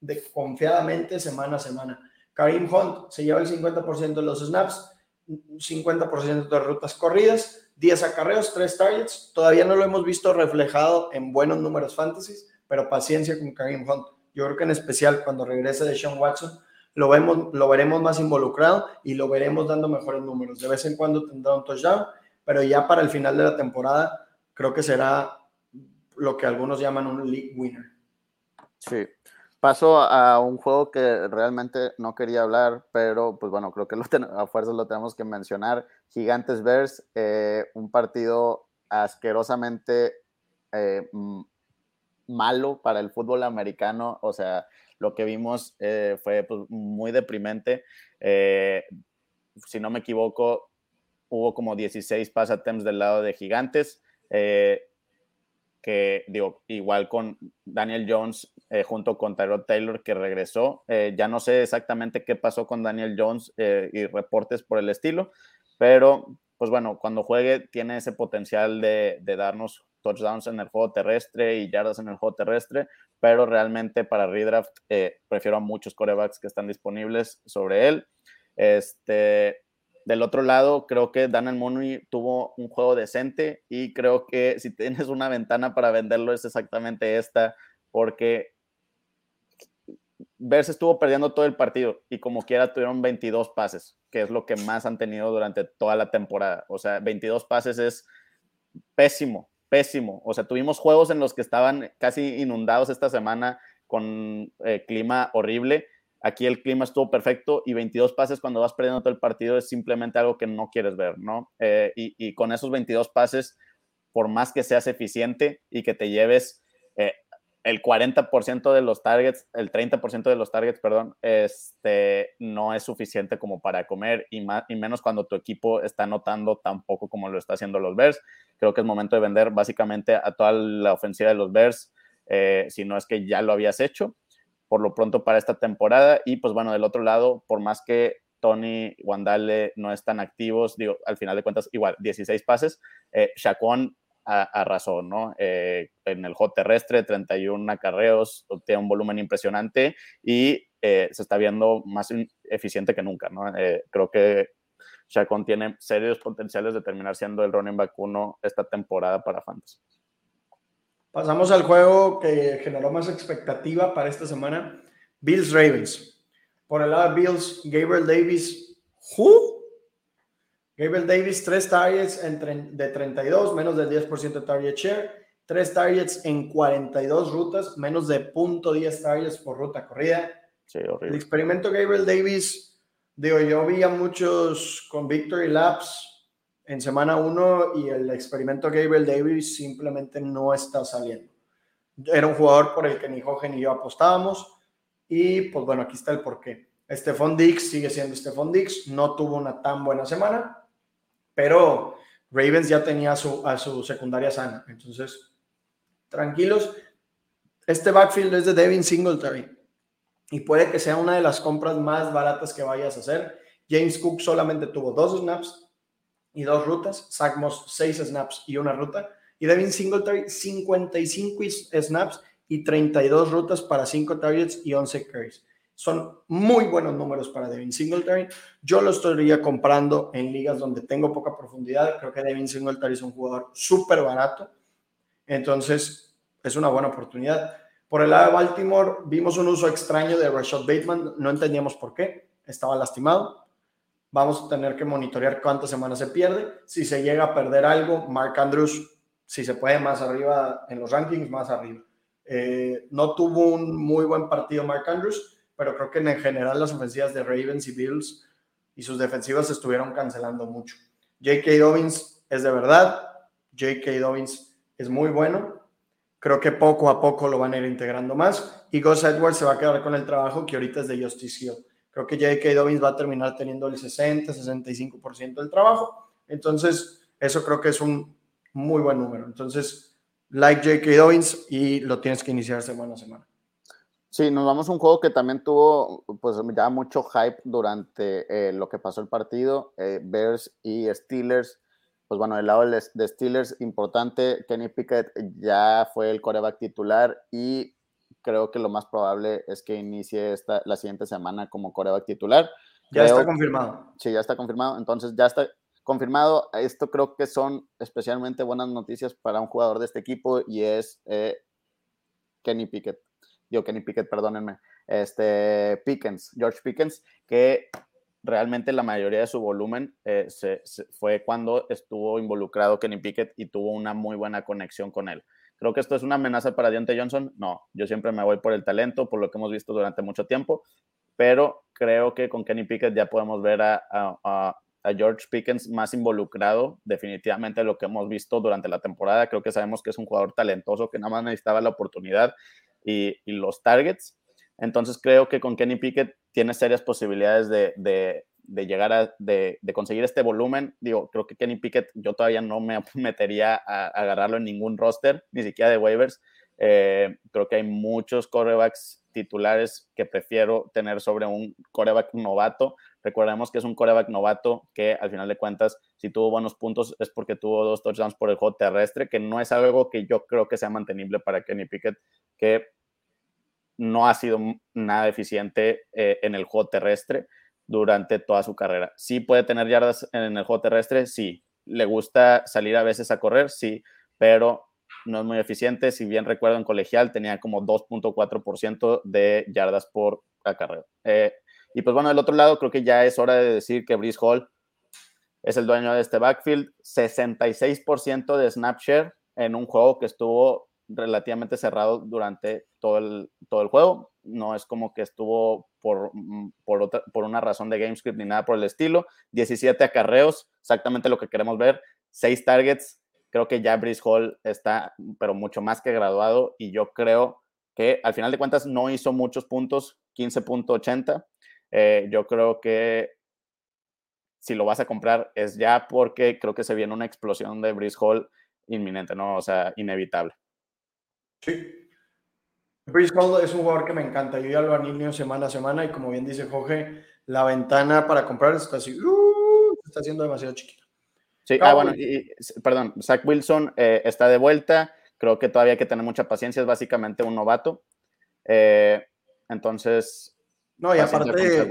[SPEAKER 1] de, confiadamente semana a semana. Karim Hunt se lleva el 50% de los snaps, 50% de rutas corridas, 10 acarreos, 3 targets. Todavía no lo hemos visto reflejado en buenos números fantasy, pero paciencia con Karim Hunt. Yo creo que en especial cuando regrese de Sean Watson, lo, vemos, lo veremos más involucrado y lo veremos dando mejores números. De vez en cuando tendrá un touchdown, pero ya para el final de la temporada creo que será lo que algunos llaman un league winner.
[SPEAKER 2] Sí. Paso a un juego que realmente no quería hablar, pero pues bueno, creo que lo a fuerzas lo tenemos que mencionar. Gigantes Bears, eh, un partido asquerosamente eh, malo para el fútbol americano. O sea, lo que vimos eh, fue pues, muy deprimente. Si no me equivoco, hubo como 16 pass attempts del lado de Gigantes, que digo, igual con Daniel Jones junto con Tyrod Taylor que regresó. ya no sé exactamente qué pasó con Daniel Jones y reportes por el estilo, pero pues bueno, cuando juegue tiene ese potencial de, darnos touchdowns en el juego terrestre y yardas en el juego terrestre, pero realmente para redraft eh, prefiero a muchos corebacks que están disponibles sobre él. Este, del otro lado, creo que Daniel Mooney tuvo un juego decente y creo que si tienes una ventana para venderlo es exactamente esta, porque Bears estuvo perdiendo todo el partido y como quiera tuvieron 22 pases, que es lo que más han tenido durante toda la temporada. O sea, 22 pases es pésimo, pésimo. O sea, tuvimos juegos en los que estaban casi inundados esta semana con eh, clima horrible. Aquí el clima estuvo perfecto y 22 pases cuando vas perdiendo todo el partido es simplemente algo que no quieres ver, ¿no? Eh, y, con esos 22 pases, por más que seas eficiente y que te lleves eh, el 40% de los targets, el 30% de los targets, perdón, este, no es suficiente como para comer y, más, y menos cuando tu equipo está notando tan poco como lo está haciendo los Bears. Creo que es momento de vender básicamente a toda la ofensiva de los Bears, eh, si no es que ya lo habías hecho, por lo pronto para esta temporada. Y pues bueno, del otro lado, por más que Tony Wandale no están activos, digo, al final de cuentas, igual, 16 pases, eh, arrasó, ¿no? Eh, en el juego terrestre, 31 acarreos, tiene un volumen impresionante y eh, se está viendo más eficiente que nunca, ¿no? Eh, creo que Chacón tiene serios potenciales de terminar siendo el running back uno esta temporada para Fantasy.
[SPEAKER 1] Pasamos al juego que generó más expectativa para esta semana, Bills Ravens. Por el lado de Bills, Gabriel Davis, ¿who? Gabriel Davis, tres targets de 32, menos del 10% de target share. Tres targets en 42 rutas, menos de 0.10 targets por ruta corrida.
[SPEAKER 2] Sí, horrible.
[SPEAKER 1] El experimento Gabriel Davis, digo, yo vi a muchos con Victory Labs en semana 1 y el experimento Gabriel Davis simplemente no está saliendo. Era un jugador por el que ni Jorge ni yo apostábamos y pues bueno, aquí está el porqué. Stephon Dix sigue siendo Stephon Dix, no tuvo una tan buena semana, pero Ravens ya tenía a su, su secundaria sana. Entonces, tranquilos. Este backfield es de Devin Singletary y puede que sea una de las compras más baratas que vayas a hacer. James Cook solamente tuvo dos snaps y dos rutas. Zach Moss, seis snaps y una ruta. Y Devin Singletary, 55 snaps y 32 rutas para 5 targets y 11 carries. Son muy buenos números para Devin Singletary. Yo lo estaría comprando en ligas donde tengo poca profundidad. Creo que Devin Singletary es un jugador súper barato. Entonces, es una buena oportunidad. Por el lado de Baltimore, vimos un uso extraño de Rashad Bateman. No entendíamos por qué. Estaba lastimado. Vamos a tener que monitorear cuántas semanas se pierde. Si se llega a perder algo, Mark Andrews, si se puede más arriba en los rankings, más arriba. Eh, no tuvo un muy buen partido Mark Andrews pero creo que en general las ofensivas de Ravens y Bills y sus defensivas estuvieron cancelando mucho. J.K. Dobbins es de verdad, J.K. Dobbins es muy bueno, creo que poco a poco lo van a ir integrando más y Gus Edwards se va a quedar con el trabajo que ahorita es de Justice. Creo que J.K. Dobbins va a terminar teniendo el 60, 65% del trabajo, entonces eso creo que es un muy buen número. Entonces, like J.K. Dobbins y lo tienes que iniciar semana a semana.
[SPEAKER 2] Sí, nos vamos a un juego que también tuvo pues ya mucho hype durante eh, lo que pasó el partido, eh, Bears y Steelers. Pues bueno, del lado de Steelers, importante, Kenny Pickett ya fue el coreback titular y creo que lo más probable es que inicie esta, la siguiente semana como coreback titular.
[SPEAKER 1] Ya está confirmado.
[SPEAKER 2] Sí, ya está confirmado. Entonces ya está confirmado. Esto creo que son especialmente buenas noticias para un jugador de este equipo y es eh, Kenny Pickett yo Kenny Pickett, perdónenme, este Pickens, George Pickens, que realmente la mayoría de su volumen eh, fue cuando estuvo involucrado Kenny Pickett y tuvo una muy buena conexión con él. Creo que esto es una amenaza para Deontay Johnson. No, yo siempre me voy por el talento, por lo que hemos visto durante mucho tiempo, pero creo que con Kenny Pickett ya podemos ver a George Pickens más involucrado, definitivamente lo que hemos visto durante la temporada. Creo que sabemos que es un jugador talentoso que nada más necesitaba la oportunidad y, los targets. Entonces creo que con Kenny Pickett tiene serias posibilidades de, llegar a de, conseguir este volumen. Digo, creo que Kenny Pickett yo todavía no me metería a, agarrarlo en ningún roster, ni siquiera de waivers. Eh, creo que hay muchos corebacks titulares que prefiero tener sobre un coreback novato. Recordemos que es un coreback novato que al final de cuentas, si tuvo buenos puntos es porque tuvo dos touchdowns por el juego terrestre, que no es algo que yo creo que sea mantenible para Kenny Pickett, que no ha sido nada eficiente eh, en el juego terrestre durante toda su carrera. Sí puede tener yardas en el juego terrestre, sí. Le gusta salir a veces a correr, sí, pero no es muy eficiente. Si bien recuerdo en colegial tenía como 2.4% de yardas por carrera. Eh, y pues bueno, del otro lado creo que ya es hora de decir que Brice Hall es el dueño de este backfield. 66% de snap share en un juego que estuvo relativamente cerrado durante todo el, todo el juego. No es como que estuvo por, mm, por, otra, por una razón de GameScript ni nada por el estilo. 17 acarreos, exactamente lo que queremos ver. 6 targets. Creo que ya Brice Hall está, pero mucho más que graduado. Y yo creo que al final de cuentas no hizo muchos puntos, 15.80. Eh, yo creo que si lo vas a comprar es ya porque creo que se viene una explosión de Brice Hall inminente, ¿no? O sea, inevitable.
[SPEAKER 1] Sí. Brice Hall es un jugador que me encanta. Yo ya lo anilio semana a semana y como bien dice Jorge, la ventana para comprar está así, uh, está siendo demasiado chiquita.
[SPEAKER 2] Sí, ah, bueno, perdón, Zach Wilson eh, está de vuelta. Creo que todavía hay que tener mucha paciencia, es básicamente un novato. Eh, entonces.
[SPEAKER 1] No, y aparte,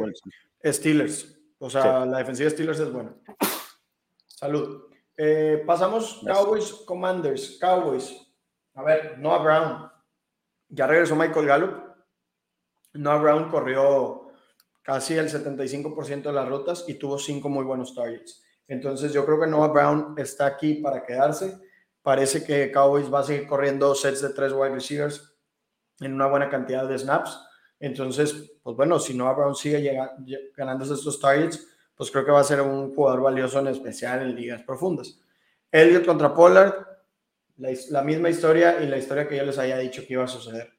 [SPEAKER 1] Steelers. O sea, la defensiva de Steelers es buena. Salud. Eh, pasamos Cowboys Commanders. Cowboys. A ver, Noah Brown. Ya regresó Michael Gallup. Noah Brown corrió casi el 75% de las rutas y tuvo cinco muy buenos targets. Entonces yo creo que Noah Brown está aquí para quedarse. Parece que Cowboys va a seguir corriendo sets de tres wide receivers en una buena cantidad de snaps. Entonces, pues bueno, si Noah Brown sigue ganándose estos targets, pues creo que va a ser un jugador valioso en especial en ligas profundas. Elliot contra Pollard, la, misma historia y la historia que yo les había dicho que iba a suceder.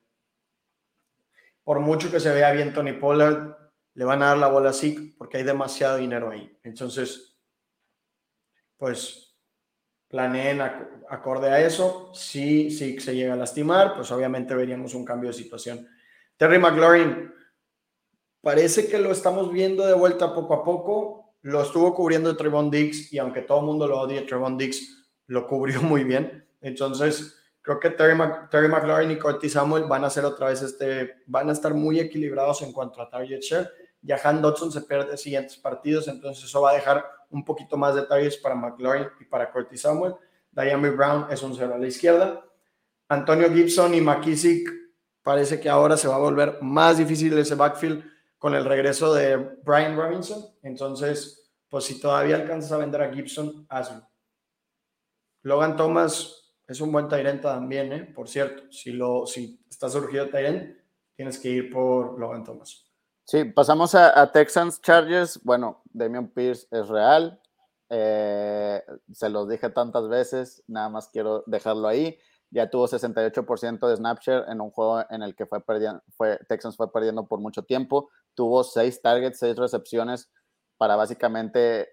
[SPEAKER 1] Por mucho que se vea bien Tony Pollard, le van a dar la bola así porque hay demasiado dinero ahí. Entonces, pues planeen acorde a eso. Si, si se llega a lastimar, pues obviamente veríamos un cambio de situación. Terry McLaurin, parece que lo estamos viendo de vuelta poco a poco. Lo estuvo cubriendo Trevon Diggs y aunque todo el mundo lo odia, Trevon Diggs lo cubrió muy bien. Entonces, creo que Terry, McLaurin y Curtis Samuel van a ser otra vez este, van a estar muy equilibrados en cuanto a target share. Ya Han Dodson se pierde siguientes partidos, entonces eso va a dejar un poquito más de targets para McLaurin y para Curtis Samuel. Diami Brown es un cero a la izquierda. Antonio Gibson y McKissick parece que ahora se va a volver más difícil ese backfield con el regreso de Brian Robinson. Entonces, pues si todavía alcanzas a vender a Gibson, hazlo. Logan Thomas es un buen Tyrant también, ¿eh? por cierto. Si, lo, si está surgido Tyrant, tienes que ir por Logan Thomas.
[SPEAKER 2] Sí, pasamos a, Texans Chargers. Bueno, Damian Pierce es real. Eh, se los dije tantas veces, nada más quiero dejarlo ahí. Ya tuvo 68% de Snapchat en un juego en el que fue perdiendo, fue, Texans fue perdiendo por mucho tiempo. Tuvo seis targets, seis recepciones para básicamente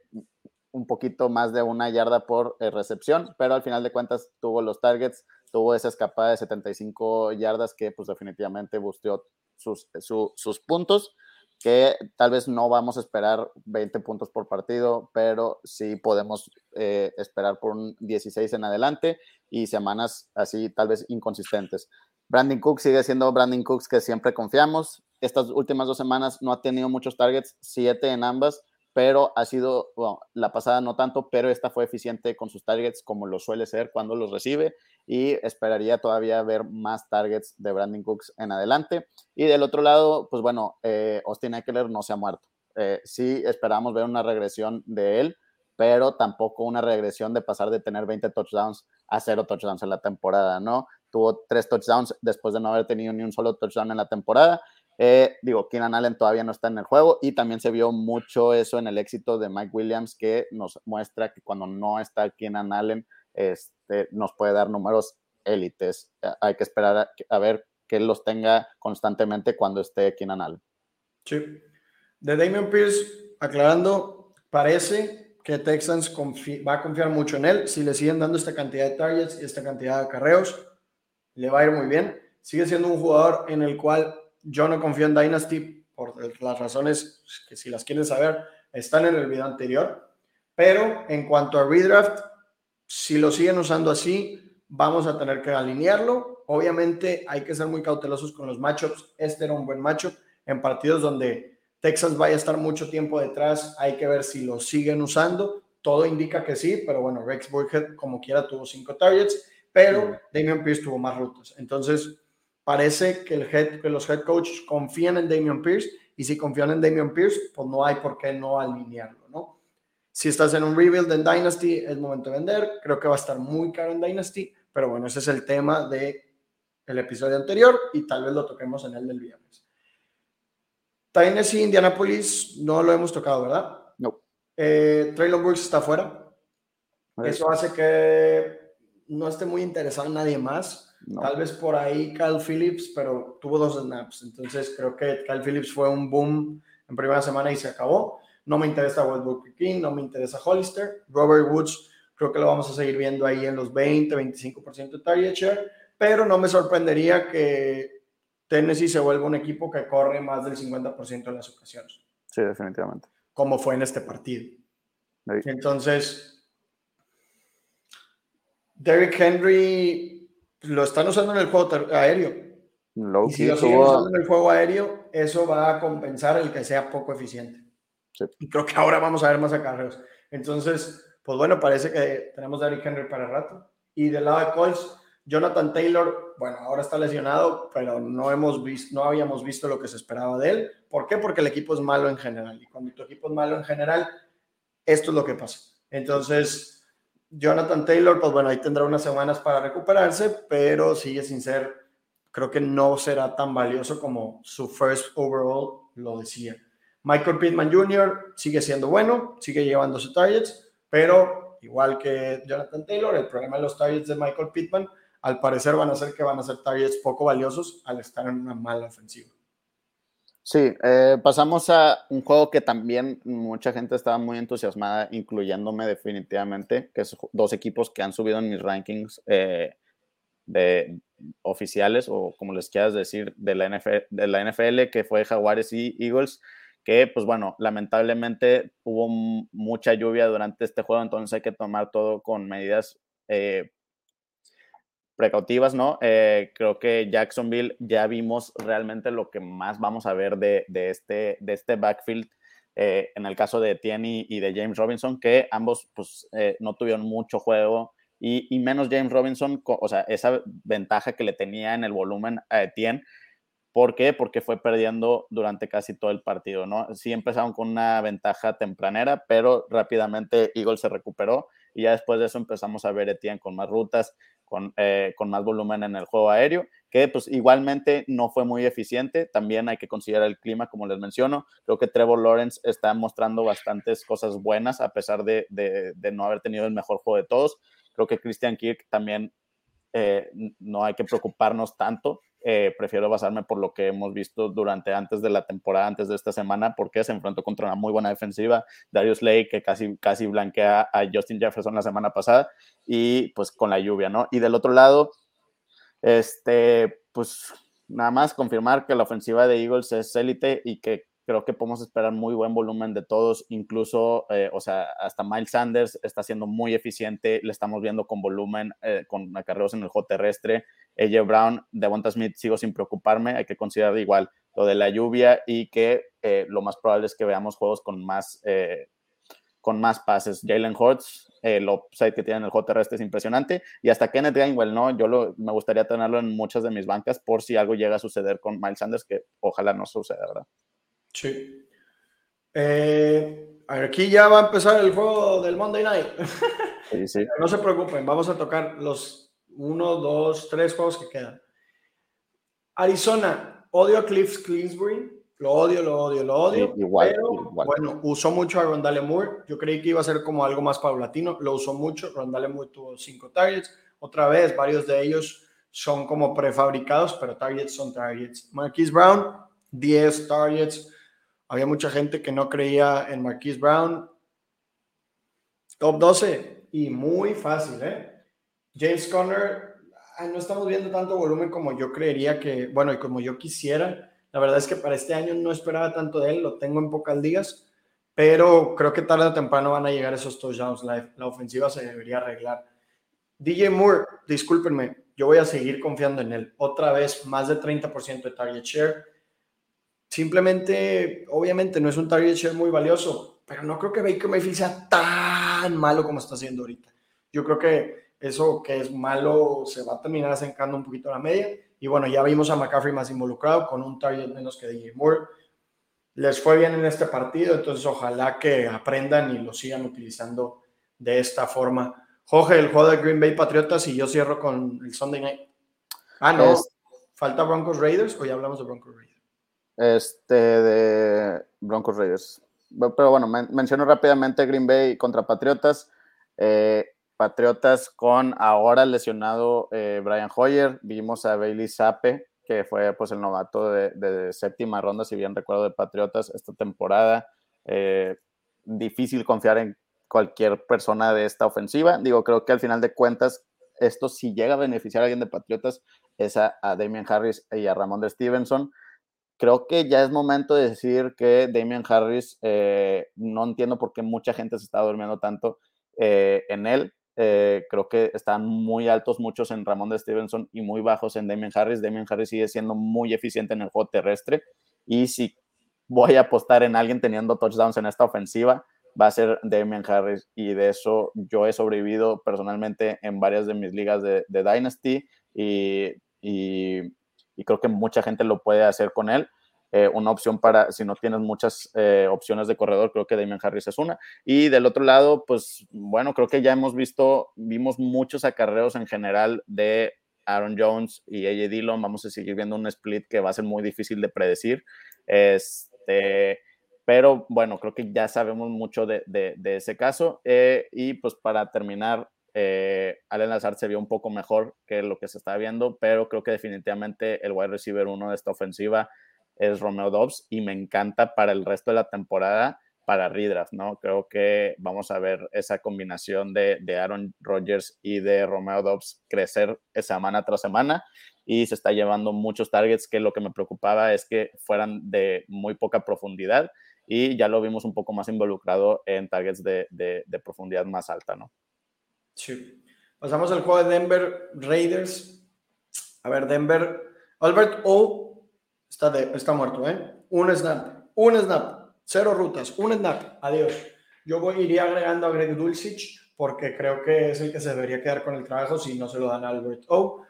[SPEAKER 2] un poquito más de una yarda por eh, recepción, pero al final de cuentas tuvo los targets, tuvo esa escapada de 75 yardas que pues definitivamente busteó sus, sus puntos, que tal vez no vamos a esperar 20 puntos por partido, pero sí podemos eh, esperar por un 16 en adelante y semanas así tal vez inconsistentes. Brandon Cooks sigue siendo Brandon Cooks que siempre confiamos. Estas últimas dos semanas no ha tenido muchos targets, siete en ambas, pero ha sido, bueno, la pasada no tanto, pero esta fue eficiente con sus targets como lo suele ser cuando los recibe y esperaría todavía ver más targets de Brandon Cooks en adelante. Y del otro lado, pues bueno, eh, Austin Eckler no se ha muerto. Eh, sí esperamos ver una regresión de él, pero tampoco una regresión de pasar de tener 20 touchdowns a cero touchdowns en la temporada, ¿no? Tuvo tres touchdowns después de no haber tenido ni un solo touchdown en la temporada eh, digo, Keenan Allen todavía no está en el juego y también se vio mucho eso en el éxito de Mike Williams que nos muestra que cuando no está Keenan Allen este, nos puede dar números élites. Eh, hay que esperar a, ver que los tenga constantemente cuando esté Keenan Allen.
[SPEAKER 1] Sí. De Damian Pierce, aclarando, parece que Texans va a confiar mucho en él. Si le siguen dando esta cantidad de targets y esta cantidad de carreos, le va a ir muy bien. Sigue siendo un jugador en el cual yo no confío en Dynasty por las razones que si las quieren saber están en el video anterior. Pero en cuanto a redraft, si lo siguen usando así, vamos a tener que alinearlo. Obviamente hay que ser muy cautelosos con los matchups. Este era un buen matchup. En partidos donde Texas vaya a estar mucho tiempo detrás, hay que ver si lo siguen usando. Todo indica que sí, pero bueno, Rex Burkhead como quiera tuvo cinco targets, pero Damian Pierce tuvo más rutas. Entonces, parece que, el head, que los head coaches confían en Damian Pierce y si confían en Damian Pierce, pues no hay por qué no alinearlo, ¿no? Si estás en un rebuild en Dynasty, es momento de vender. Creo que va a estar muy caro en Dynasty, pero bueno, ese es el tema del el episodio anterior y tal vez lo toquemos en el del viernes. Tennessee, Indianapolis, no lo hemos tocado, ¿verdad?
[SPEAKER 2] No.
[SPEAKER 1] Eh, Traylon Burks está fuera. Eso hace que no esté muy interesado en nadie más. Tal vez por ahí Kyle Phillips, pero tuvo dos snaps. Entonces creo que Kyle Phillips fue un boom en primera semana y se acabó. No me interesa Westbrook King, no me interesa Hollister. Robert Woods, creo que lo vamos a seguir viendo ahí en los 20, 25% de target share. Pero no me sorprendería que Tennessee se vuelva un equipo que corre más del 50% en las ocasiones.
[SPEAKER 2] Sí, definitivamente.
[SPEAKER 1] Como fue en este partido. Entonces, Derrick Henry lo están usando en el juego aéreo. y si lo siguen usando en el juego aéreo, eso va a compensar el que sea poco eficiente. Y creo que ahora vamos a ver más acarreos. Entonces, pues bueno, parece que tenemos a Eric Henry para el rato. Y del lado de Colts, Jonathan Taylor, bueno, ahora está lesionado, pero no, hemos visto, no habíamos visto lo que se esperaba de él. ¿Por qué? Porque el equipo es malo en general. Y cuando tu equipo es malo en general, esto es lo que pasa. Entonces, Jonathan Taylor, pues bueno, ahí tendrá unas semanas para recuperarse, pero sigue sin ser, creo que no será tan valioso como su first overall lo decía. Michael Pittman Jr. sigue siendo bueno, sigue llevándose targets, pero igual que Jonathan Taylor, el problema de los targets de Michael Pittman, al parecer van a ser que van a ser targets poco valiosos al estar en una mala ofensiva.
[SPEAKER 2] Sí, eh, pasamos a un juego que también mucha gente estaba muy entusiasmada, incluyéndome definitivamente, que es dos equipos que han subido en mis rankings eh, de, oficiales o como les quieras decir de la, NFL, de la NFL, que fue Jaguares y Eagles, que pues bueno, lamentablemente hubo mucha lluvia durante este juego, entonces hay que tomar todo con medidas eh, precautivas, ¿no? Eh, creo que Jacksonville ya vimos realmente lo que más vamos a ver de, este, de este backfield. Eh, en el caso de Tierney y de James Robinson, que ambos pues, no tuvieron mucho juego y, menos James Robinson, o sea, esa ventaja que le tenía en el volumen a Etienne. ¿Por qué? Porque fue perdiendo durante casi todo el partido, ¿no? Sí empezaron con una ventaja tempranera, pero rápidamente Eagles se recuperó y ya después de eso empezamos a ver Etienne con más rutas, con, eh, con más volumen en el juego aéreo, que pues igualmente no fue muy eficiente. También hay que considerar el clima, como les menciono. Creo que Trevor Lawrence está mostrando bastantes cosas buenas a pesar de, de, de no haber tenido el mejor juego de todos. Creo que Christian Kirk también eh, no hay que preocuparnos tanto. Eh, prefiero basarme por lo que hemos visto durante antes de la temporada, antes de esta semana, porque se enfrentó contra una muy buena defensiva. Darius Lake, que casi, casi blanquea a Justin Jefferson la semana pasada, y pues con la lluvia, ¿no? Y del otro lado, este, pues nada más confirmar que la ofensiva de Eagles es élite y que creo que podemos esperar muy buen volumen de todos, incluso, eh, o sea, hasta Miles Sanders está siendo muy eficiente, le estamos viendo con volumen, eh, con acarreos en el juego terrestre. AJ Brown, Devonta Smith, sigo sin preocuparme, hay que considerar igual lo de la lluvia y que eh, lo más probable es que veamos juegos con más, con más pases. Jalen Hurts, el upside que tiene en el juego terrestre es impresionante. Y hasta Kenneth Gainwell, ¿no? Yo lo, me gustaría tenerlo en muchas de mis bancas por si algo llega a suceder con Miles Sanders, que ojalá no suceda, ¿verdad?
[SPEAKER 1] Sí. Eh, aquí ya va a empezar el juego del Monday Night.
[SPEAKER 2] Sí, sí.
[SPEAKER 1] no se preocupen, vamos a tocar los uno, dos, tres juegos que quedan. Arizona, odio a Cliff Clinsbury. Lo odio, lo odio, lo odio.
[SPEAKER 2] igual,
[SPEAKER 1] Bueno, usó mucho a Rondale Moore. Yo creí que iba a ser como algo más paulatino. Lo usó mucho. Rondale Moore tuvo cinco targets. Otra vez, varios de ellos son como prefabricados, pero targets son targets. Marquise Brown, 10 targets. Había mucha gente que no creía en Marquise Brown. Top 12 y muy fácil, ¿eh? James Conner, no estamos viendo tanto volumen como yo creería que, bueno, y como yo quisiera. La verdad es que para este año no esperaba tanto de él, lo tengo en pocas ligas, pero creo que tarde o temprano van a llegar esos touchdowns. La, la ofensiva se debería arreglar. DJ Moore, discúlpenme, yo voy a seguir confiando en él. Otra vez, más de 30% de target share Simplemente, obviamente, no es un target share muy valioso, pero no creo que Baker Mayfield sea tan malo como está haciendo ahorita. Yo creo que eso que es malo se va a terminar acercando un poquito a la media. Y bueno, ya vimos a McCaffrey más involucrado con un target menos que DJ Moore. Les fue bien en este partido, entonces ojalá que aprendan y lo sigan utilizando de esta forma. Jorge, el juego de Green Bay Patriotas y yo cierro con el Sunday Night. Ah, no. ¿Falta Broncos Raiders o ya hablamos de Broncos Raiders?
[SPEAKER 2] Este, de Broncos Raiders. Pero bueno, menciono rápidamente Green Bay contra Patriotas. Eh, Patriotas con ahora lesionado eh, Brian Hoyer. Vimos a Bailey Sape, que fue pues el novato de, séptima ronda, si bien recuerdo, de Patriotas esta temporada. Eh, difícil confiar en cualquier persona de esta ofensiva. Digo, creo que al final de cuentas, esto si llega a beneficiar a alguien de Patriotas es a, a Damian Harris y a Ramón de Stevenson creo que ya es momento de decir que Damian Harris, eh, no entiendo por qué mucha gente se está durmiendo tanto eh, en él. Eh, creo que están muy altos muchos en Ramón de Stevenson y muy bajos en Damian Harris. Damian Harris sigue siendo muy eficiente en el juego terrestre y si voy a apostar en alguien teniendo touchdowns en esta ofensiva, va a ser Damian Harris y de eso yo he sobrevivido personalmente en varias de mis ligas de, Dynasty y, y y creo que mucha gente lo puede hacer con él. Eh, una opción para, si no tienes muchas eh, opciones de corredor, creo que Damian Harris es una. Y del otro lado, pues bueno, creo que ya hemos visto, vimos muchos acarreos en general de Aaron Jones y AJ Dillon. Vamos a seguir viendo un split que va a ser muy difícil de predecir. Este, pero bueno, creo que ya sabemos mucho de, de, ese caso. Eh, y pues para terminar, eh, Allen Lazard se vio un poco mejor que lo que se está viendo, pero creo que definitivamente el wide receiver uno de esta ofensiva es Romeo Dobbs y me encanta para el resto de la temporada para redraft, ¿no? Creo que vamos a ver esa combinación de, Aaron Rodgers y de Romeo Dobbs crecer semana tras semana y se está llevando muchos targets que lo que me preocupaba es que fueran de muy poca profundidad y ya lo vimos un poco más involucrado en targets de, de, profundidad más alta, ¿no?
[SPEAKER 1] Sí. Pasamos al juego de Denver Raiders. A ver, Denver. Albert O está, de, está muerto, ¿eh? Un snap, un snap, cero rutas, un snap, adiós. Yo voy, iría agregando a Greg Dulcich porque creo que es el que se debería quedar con el trabajo si no se lo dan a Albert O.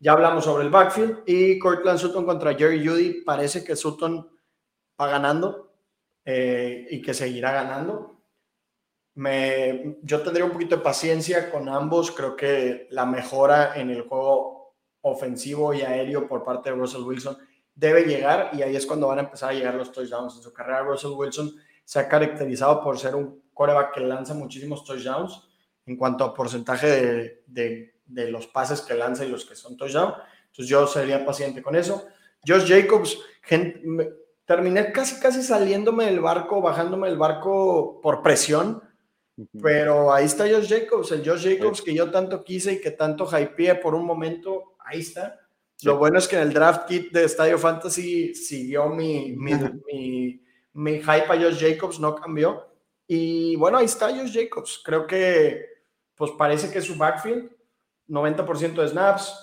[SPEAKER 1] Ya hablamos sobre el backfield y Cortland Sutton contra Jerry Judy. Parece que Sutton va ganando eh, y que seguirá ganando. Me, yo tendría un poquito de paciencia con ambos. Creo que la mejora en el juego ofensivo y aéreo por parte de Russell Wilson debe llegar y ahí es cuando van a empezar a llegar los touchdowns. En su carrera, Russell Wilson se ha caracterizado por ser un coreback que lanza muchísimos touchdowns en cuanto a porcentaje de de los pases que lanza y los que son touchdown. Entonces yo sería paciente con eso. Josh Jacobs, terminé casi, casi saliéndome del barco, bajándome del barco por presión, pero ahí está Josh Jacobs, el Josh Jacobs que yo tanto quise y que tanto hypeé por un momento, ahí está. Lo bueno es que en el draft kit de Estadio Fantasy siguió mi, mi, mi, mi hype a Josh Jacobs, no cambió. Y bueno, ahí está Josh Jacobs. Creo que pues parece que su backfield 90% de snaps.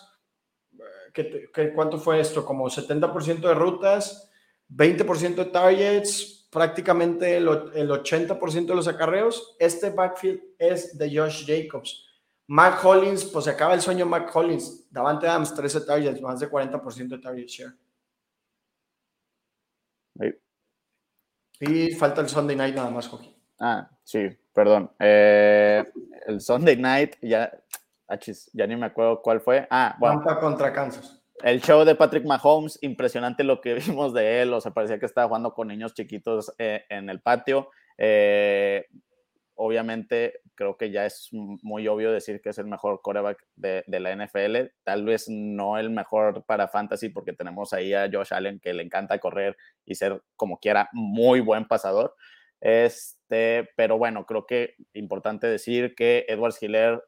[SPEAKER 1] ¿Qué, cuánto fue esto? Como 70% de rutas, 20% de targets, prácticamente el, el 80% de los acarreos. Este backfield es de Josh Jacobs. Mac Hollins, pues se acaba el sueño Mac Hollins. Davante Adams, 13 targets, más de 40% de target share. Y falta el Sunday night nada más, Joaquín.
[SPEAKER 2] Ah, sí, perdón. Eh, el Sunday night ya ya ni me acuerdo cuál fue. Ah,
[SPEAKER 1] bueno. contra Kansas.
[SPEAKER 2] El show de Patrick Mahomes, impresionante lo que vimos de él. O sea, parecía que estaba jugando con niños chiquitos eh, en el patio. Eh, obviamente, creo que ya es muy obvio decir que es el mejor coreback de, la NFL. Tal vez no el mejor para fantasy, porque tenemos ahí a Josh Allen que le encanta correr y ser como quiera muy buen pasador. Este, pero bueno, creo que importante decir que Edward Hiller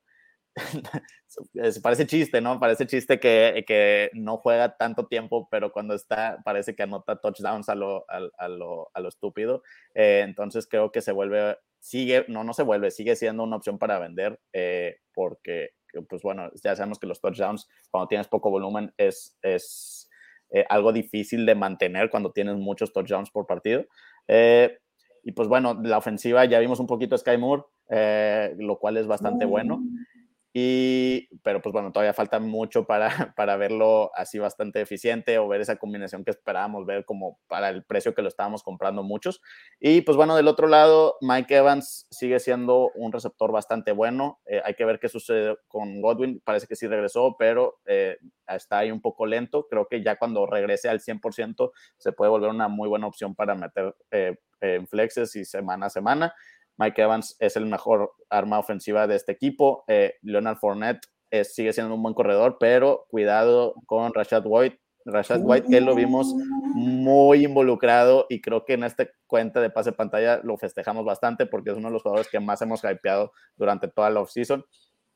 [SPEAKER 2] parece chiste, ¿no? Parece chiste que, que, no juega tanto tiempo, pero cuando está, parece que anota touchdowns a lo, a, lo, a lo estúpido. Eh, entonces creo que se vuelve, sigue, no, no se vuelve, sigue siendo una opción para vender, eh, porque, pues bueno, ya sabemos que los touchdowns, cuando tienes poco volumen, es, es eh, algo difícil de mantener cuando tienes muchos touchdowns por partido. y pues bueno, la ofensiva, ya vimos un poquito a Sky Moore, lo cual es bastante bueno. Y, pero pues bueno, todavía falta mucho para, para verlo así bastante eficiente o ver esa combinación que esperábamos ver como para el precio que lo estábamos comprando muchos. Y pues bueno, del otro lado, Mike Evans sigue siendo un receptor bastante bueno. Eh, hay que ver qué sucede con Godwin. Parece que sí regresó, pero eh, está ahí un poco lento. Creo que ya cuando regrese al 100% se puede volver una muy buena opción para meter eh, en flexes y semana a semana. Mike Evans es el mejor arma ofensiva de este equipo. Eh, Leonard Fournette sigue siendo un buen corredor, pero cuidado con Rashad White. Rashad White, que lo vimos muy involucrado y creo que en esta cuenta de pase pantalla lo festejamos bastante porque es uno de los jugadores que más hemos hypeado durante toda la offseason.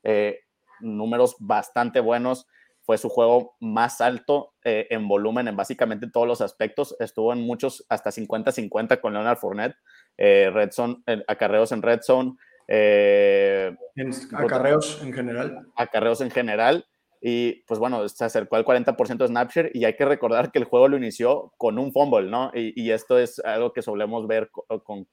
[SPEAKER 2] Eh, números bastante buenos. Fue su juego más alto eh, en volumen en básicamente todos los aspectos. Estuvo en muchos hasta 50-50 con Leonard Fournette eh, red zone, acarreos en red zone.
[SPEAKER 1] Eh, acarreos en general.
[SPEAKER 2] Acarreos en general. Y pues bueno, se acercó al 40% de Snapshare y hay que recordar que el juego lo inició con un fumble, ¿no? Y, esto es algo que solemos ver con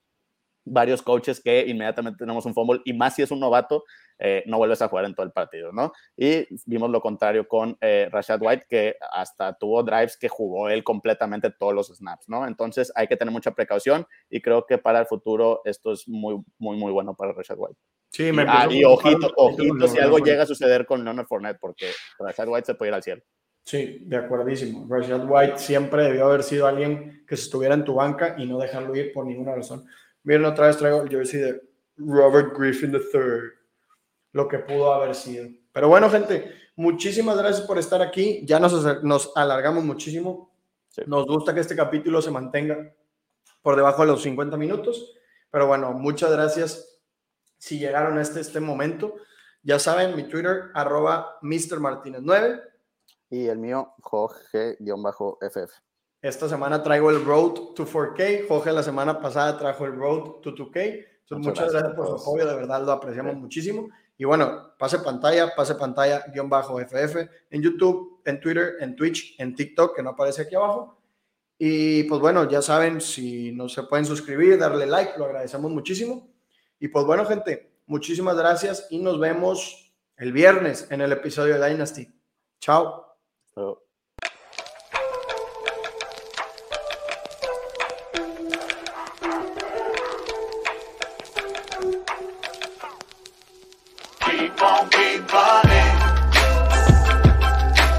[SPEAKER 2] varios coaches que inmediatamente tenemos un fumble y más si es un novato, eh, no vuelves a jugar en todo el partido, ¿no? Y vimos lo contrario con eh, Rashad White, que hasta tuvo drives que jugó él completamente todos los snaps, ¿no? Entonces hay que tener mucha precaución y creo que para el futuro esto es muy, muy, muy bueno para Rashad White.
[SPEAKER 1] Sí, me
[SPEAKER 2] ah, y ojito, ojito si algo llega a suceder con Leonard Fournette, porque Rashad White se puede ir al cielo.
[SPEAKER 1] Sí, de acuerdísimo. Rashad White siempre debió haber sido alguien que estuviera en tu banca y no dejarlo ir por ninguna razón. Miren, otra vez traigo el jersey de Robert Griffin III, lo que pudo haber sido. Pero bueno, gente, muchísimas gracias por estar aquí. Ya nos, nos alargamos muchísimo. Nos gusta que este capítulo se mantenga por debajo de los 50 minutos. Pero bueno, muchas gracias si llegaron a este, este momento. Ya saben, mi Twitter, arroba Mr. Martínez 9.
[SPEAKER 2] Y el mío, Jorge-FF.
[SPEAKER 1] Esta semana traigo el Road to 4K. Jorge la semana pasada trajo el Road to 2K. muchas, gracias, por su apoyo, de verdad lo apreciamos muchísimo. Y bueno, pase pantalla, pase pantalla, guion bajo FF, en YouTube, en Twitter, en Twitch, en TikTok, que no aparece aquí abajo. Y pues bueno, ya saben, si no se pueden suscribir, darle like, lo agradecemos muchísimo. Y pues bueno, gente, muchísimas gracias y nos vemos el viernes en el episodio de Dynasty. Chao.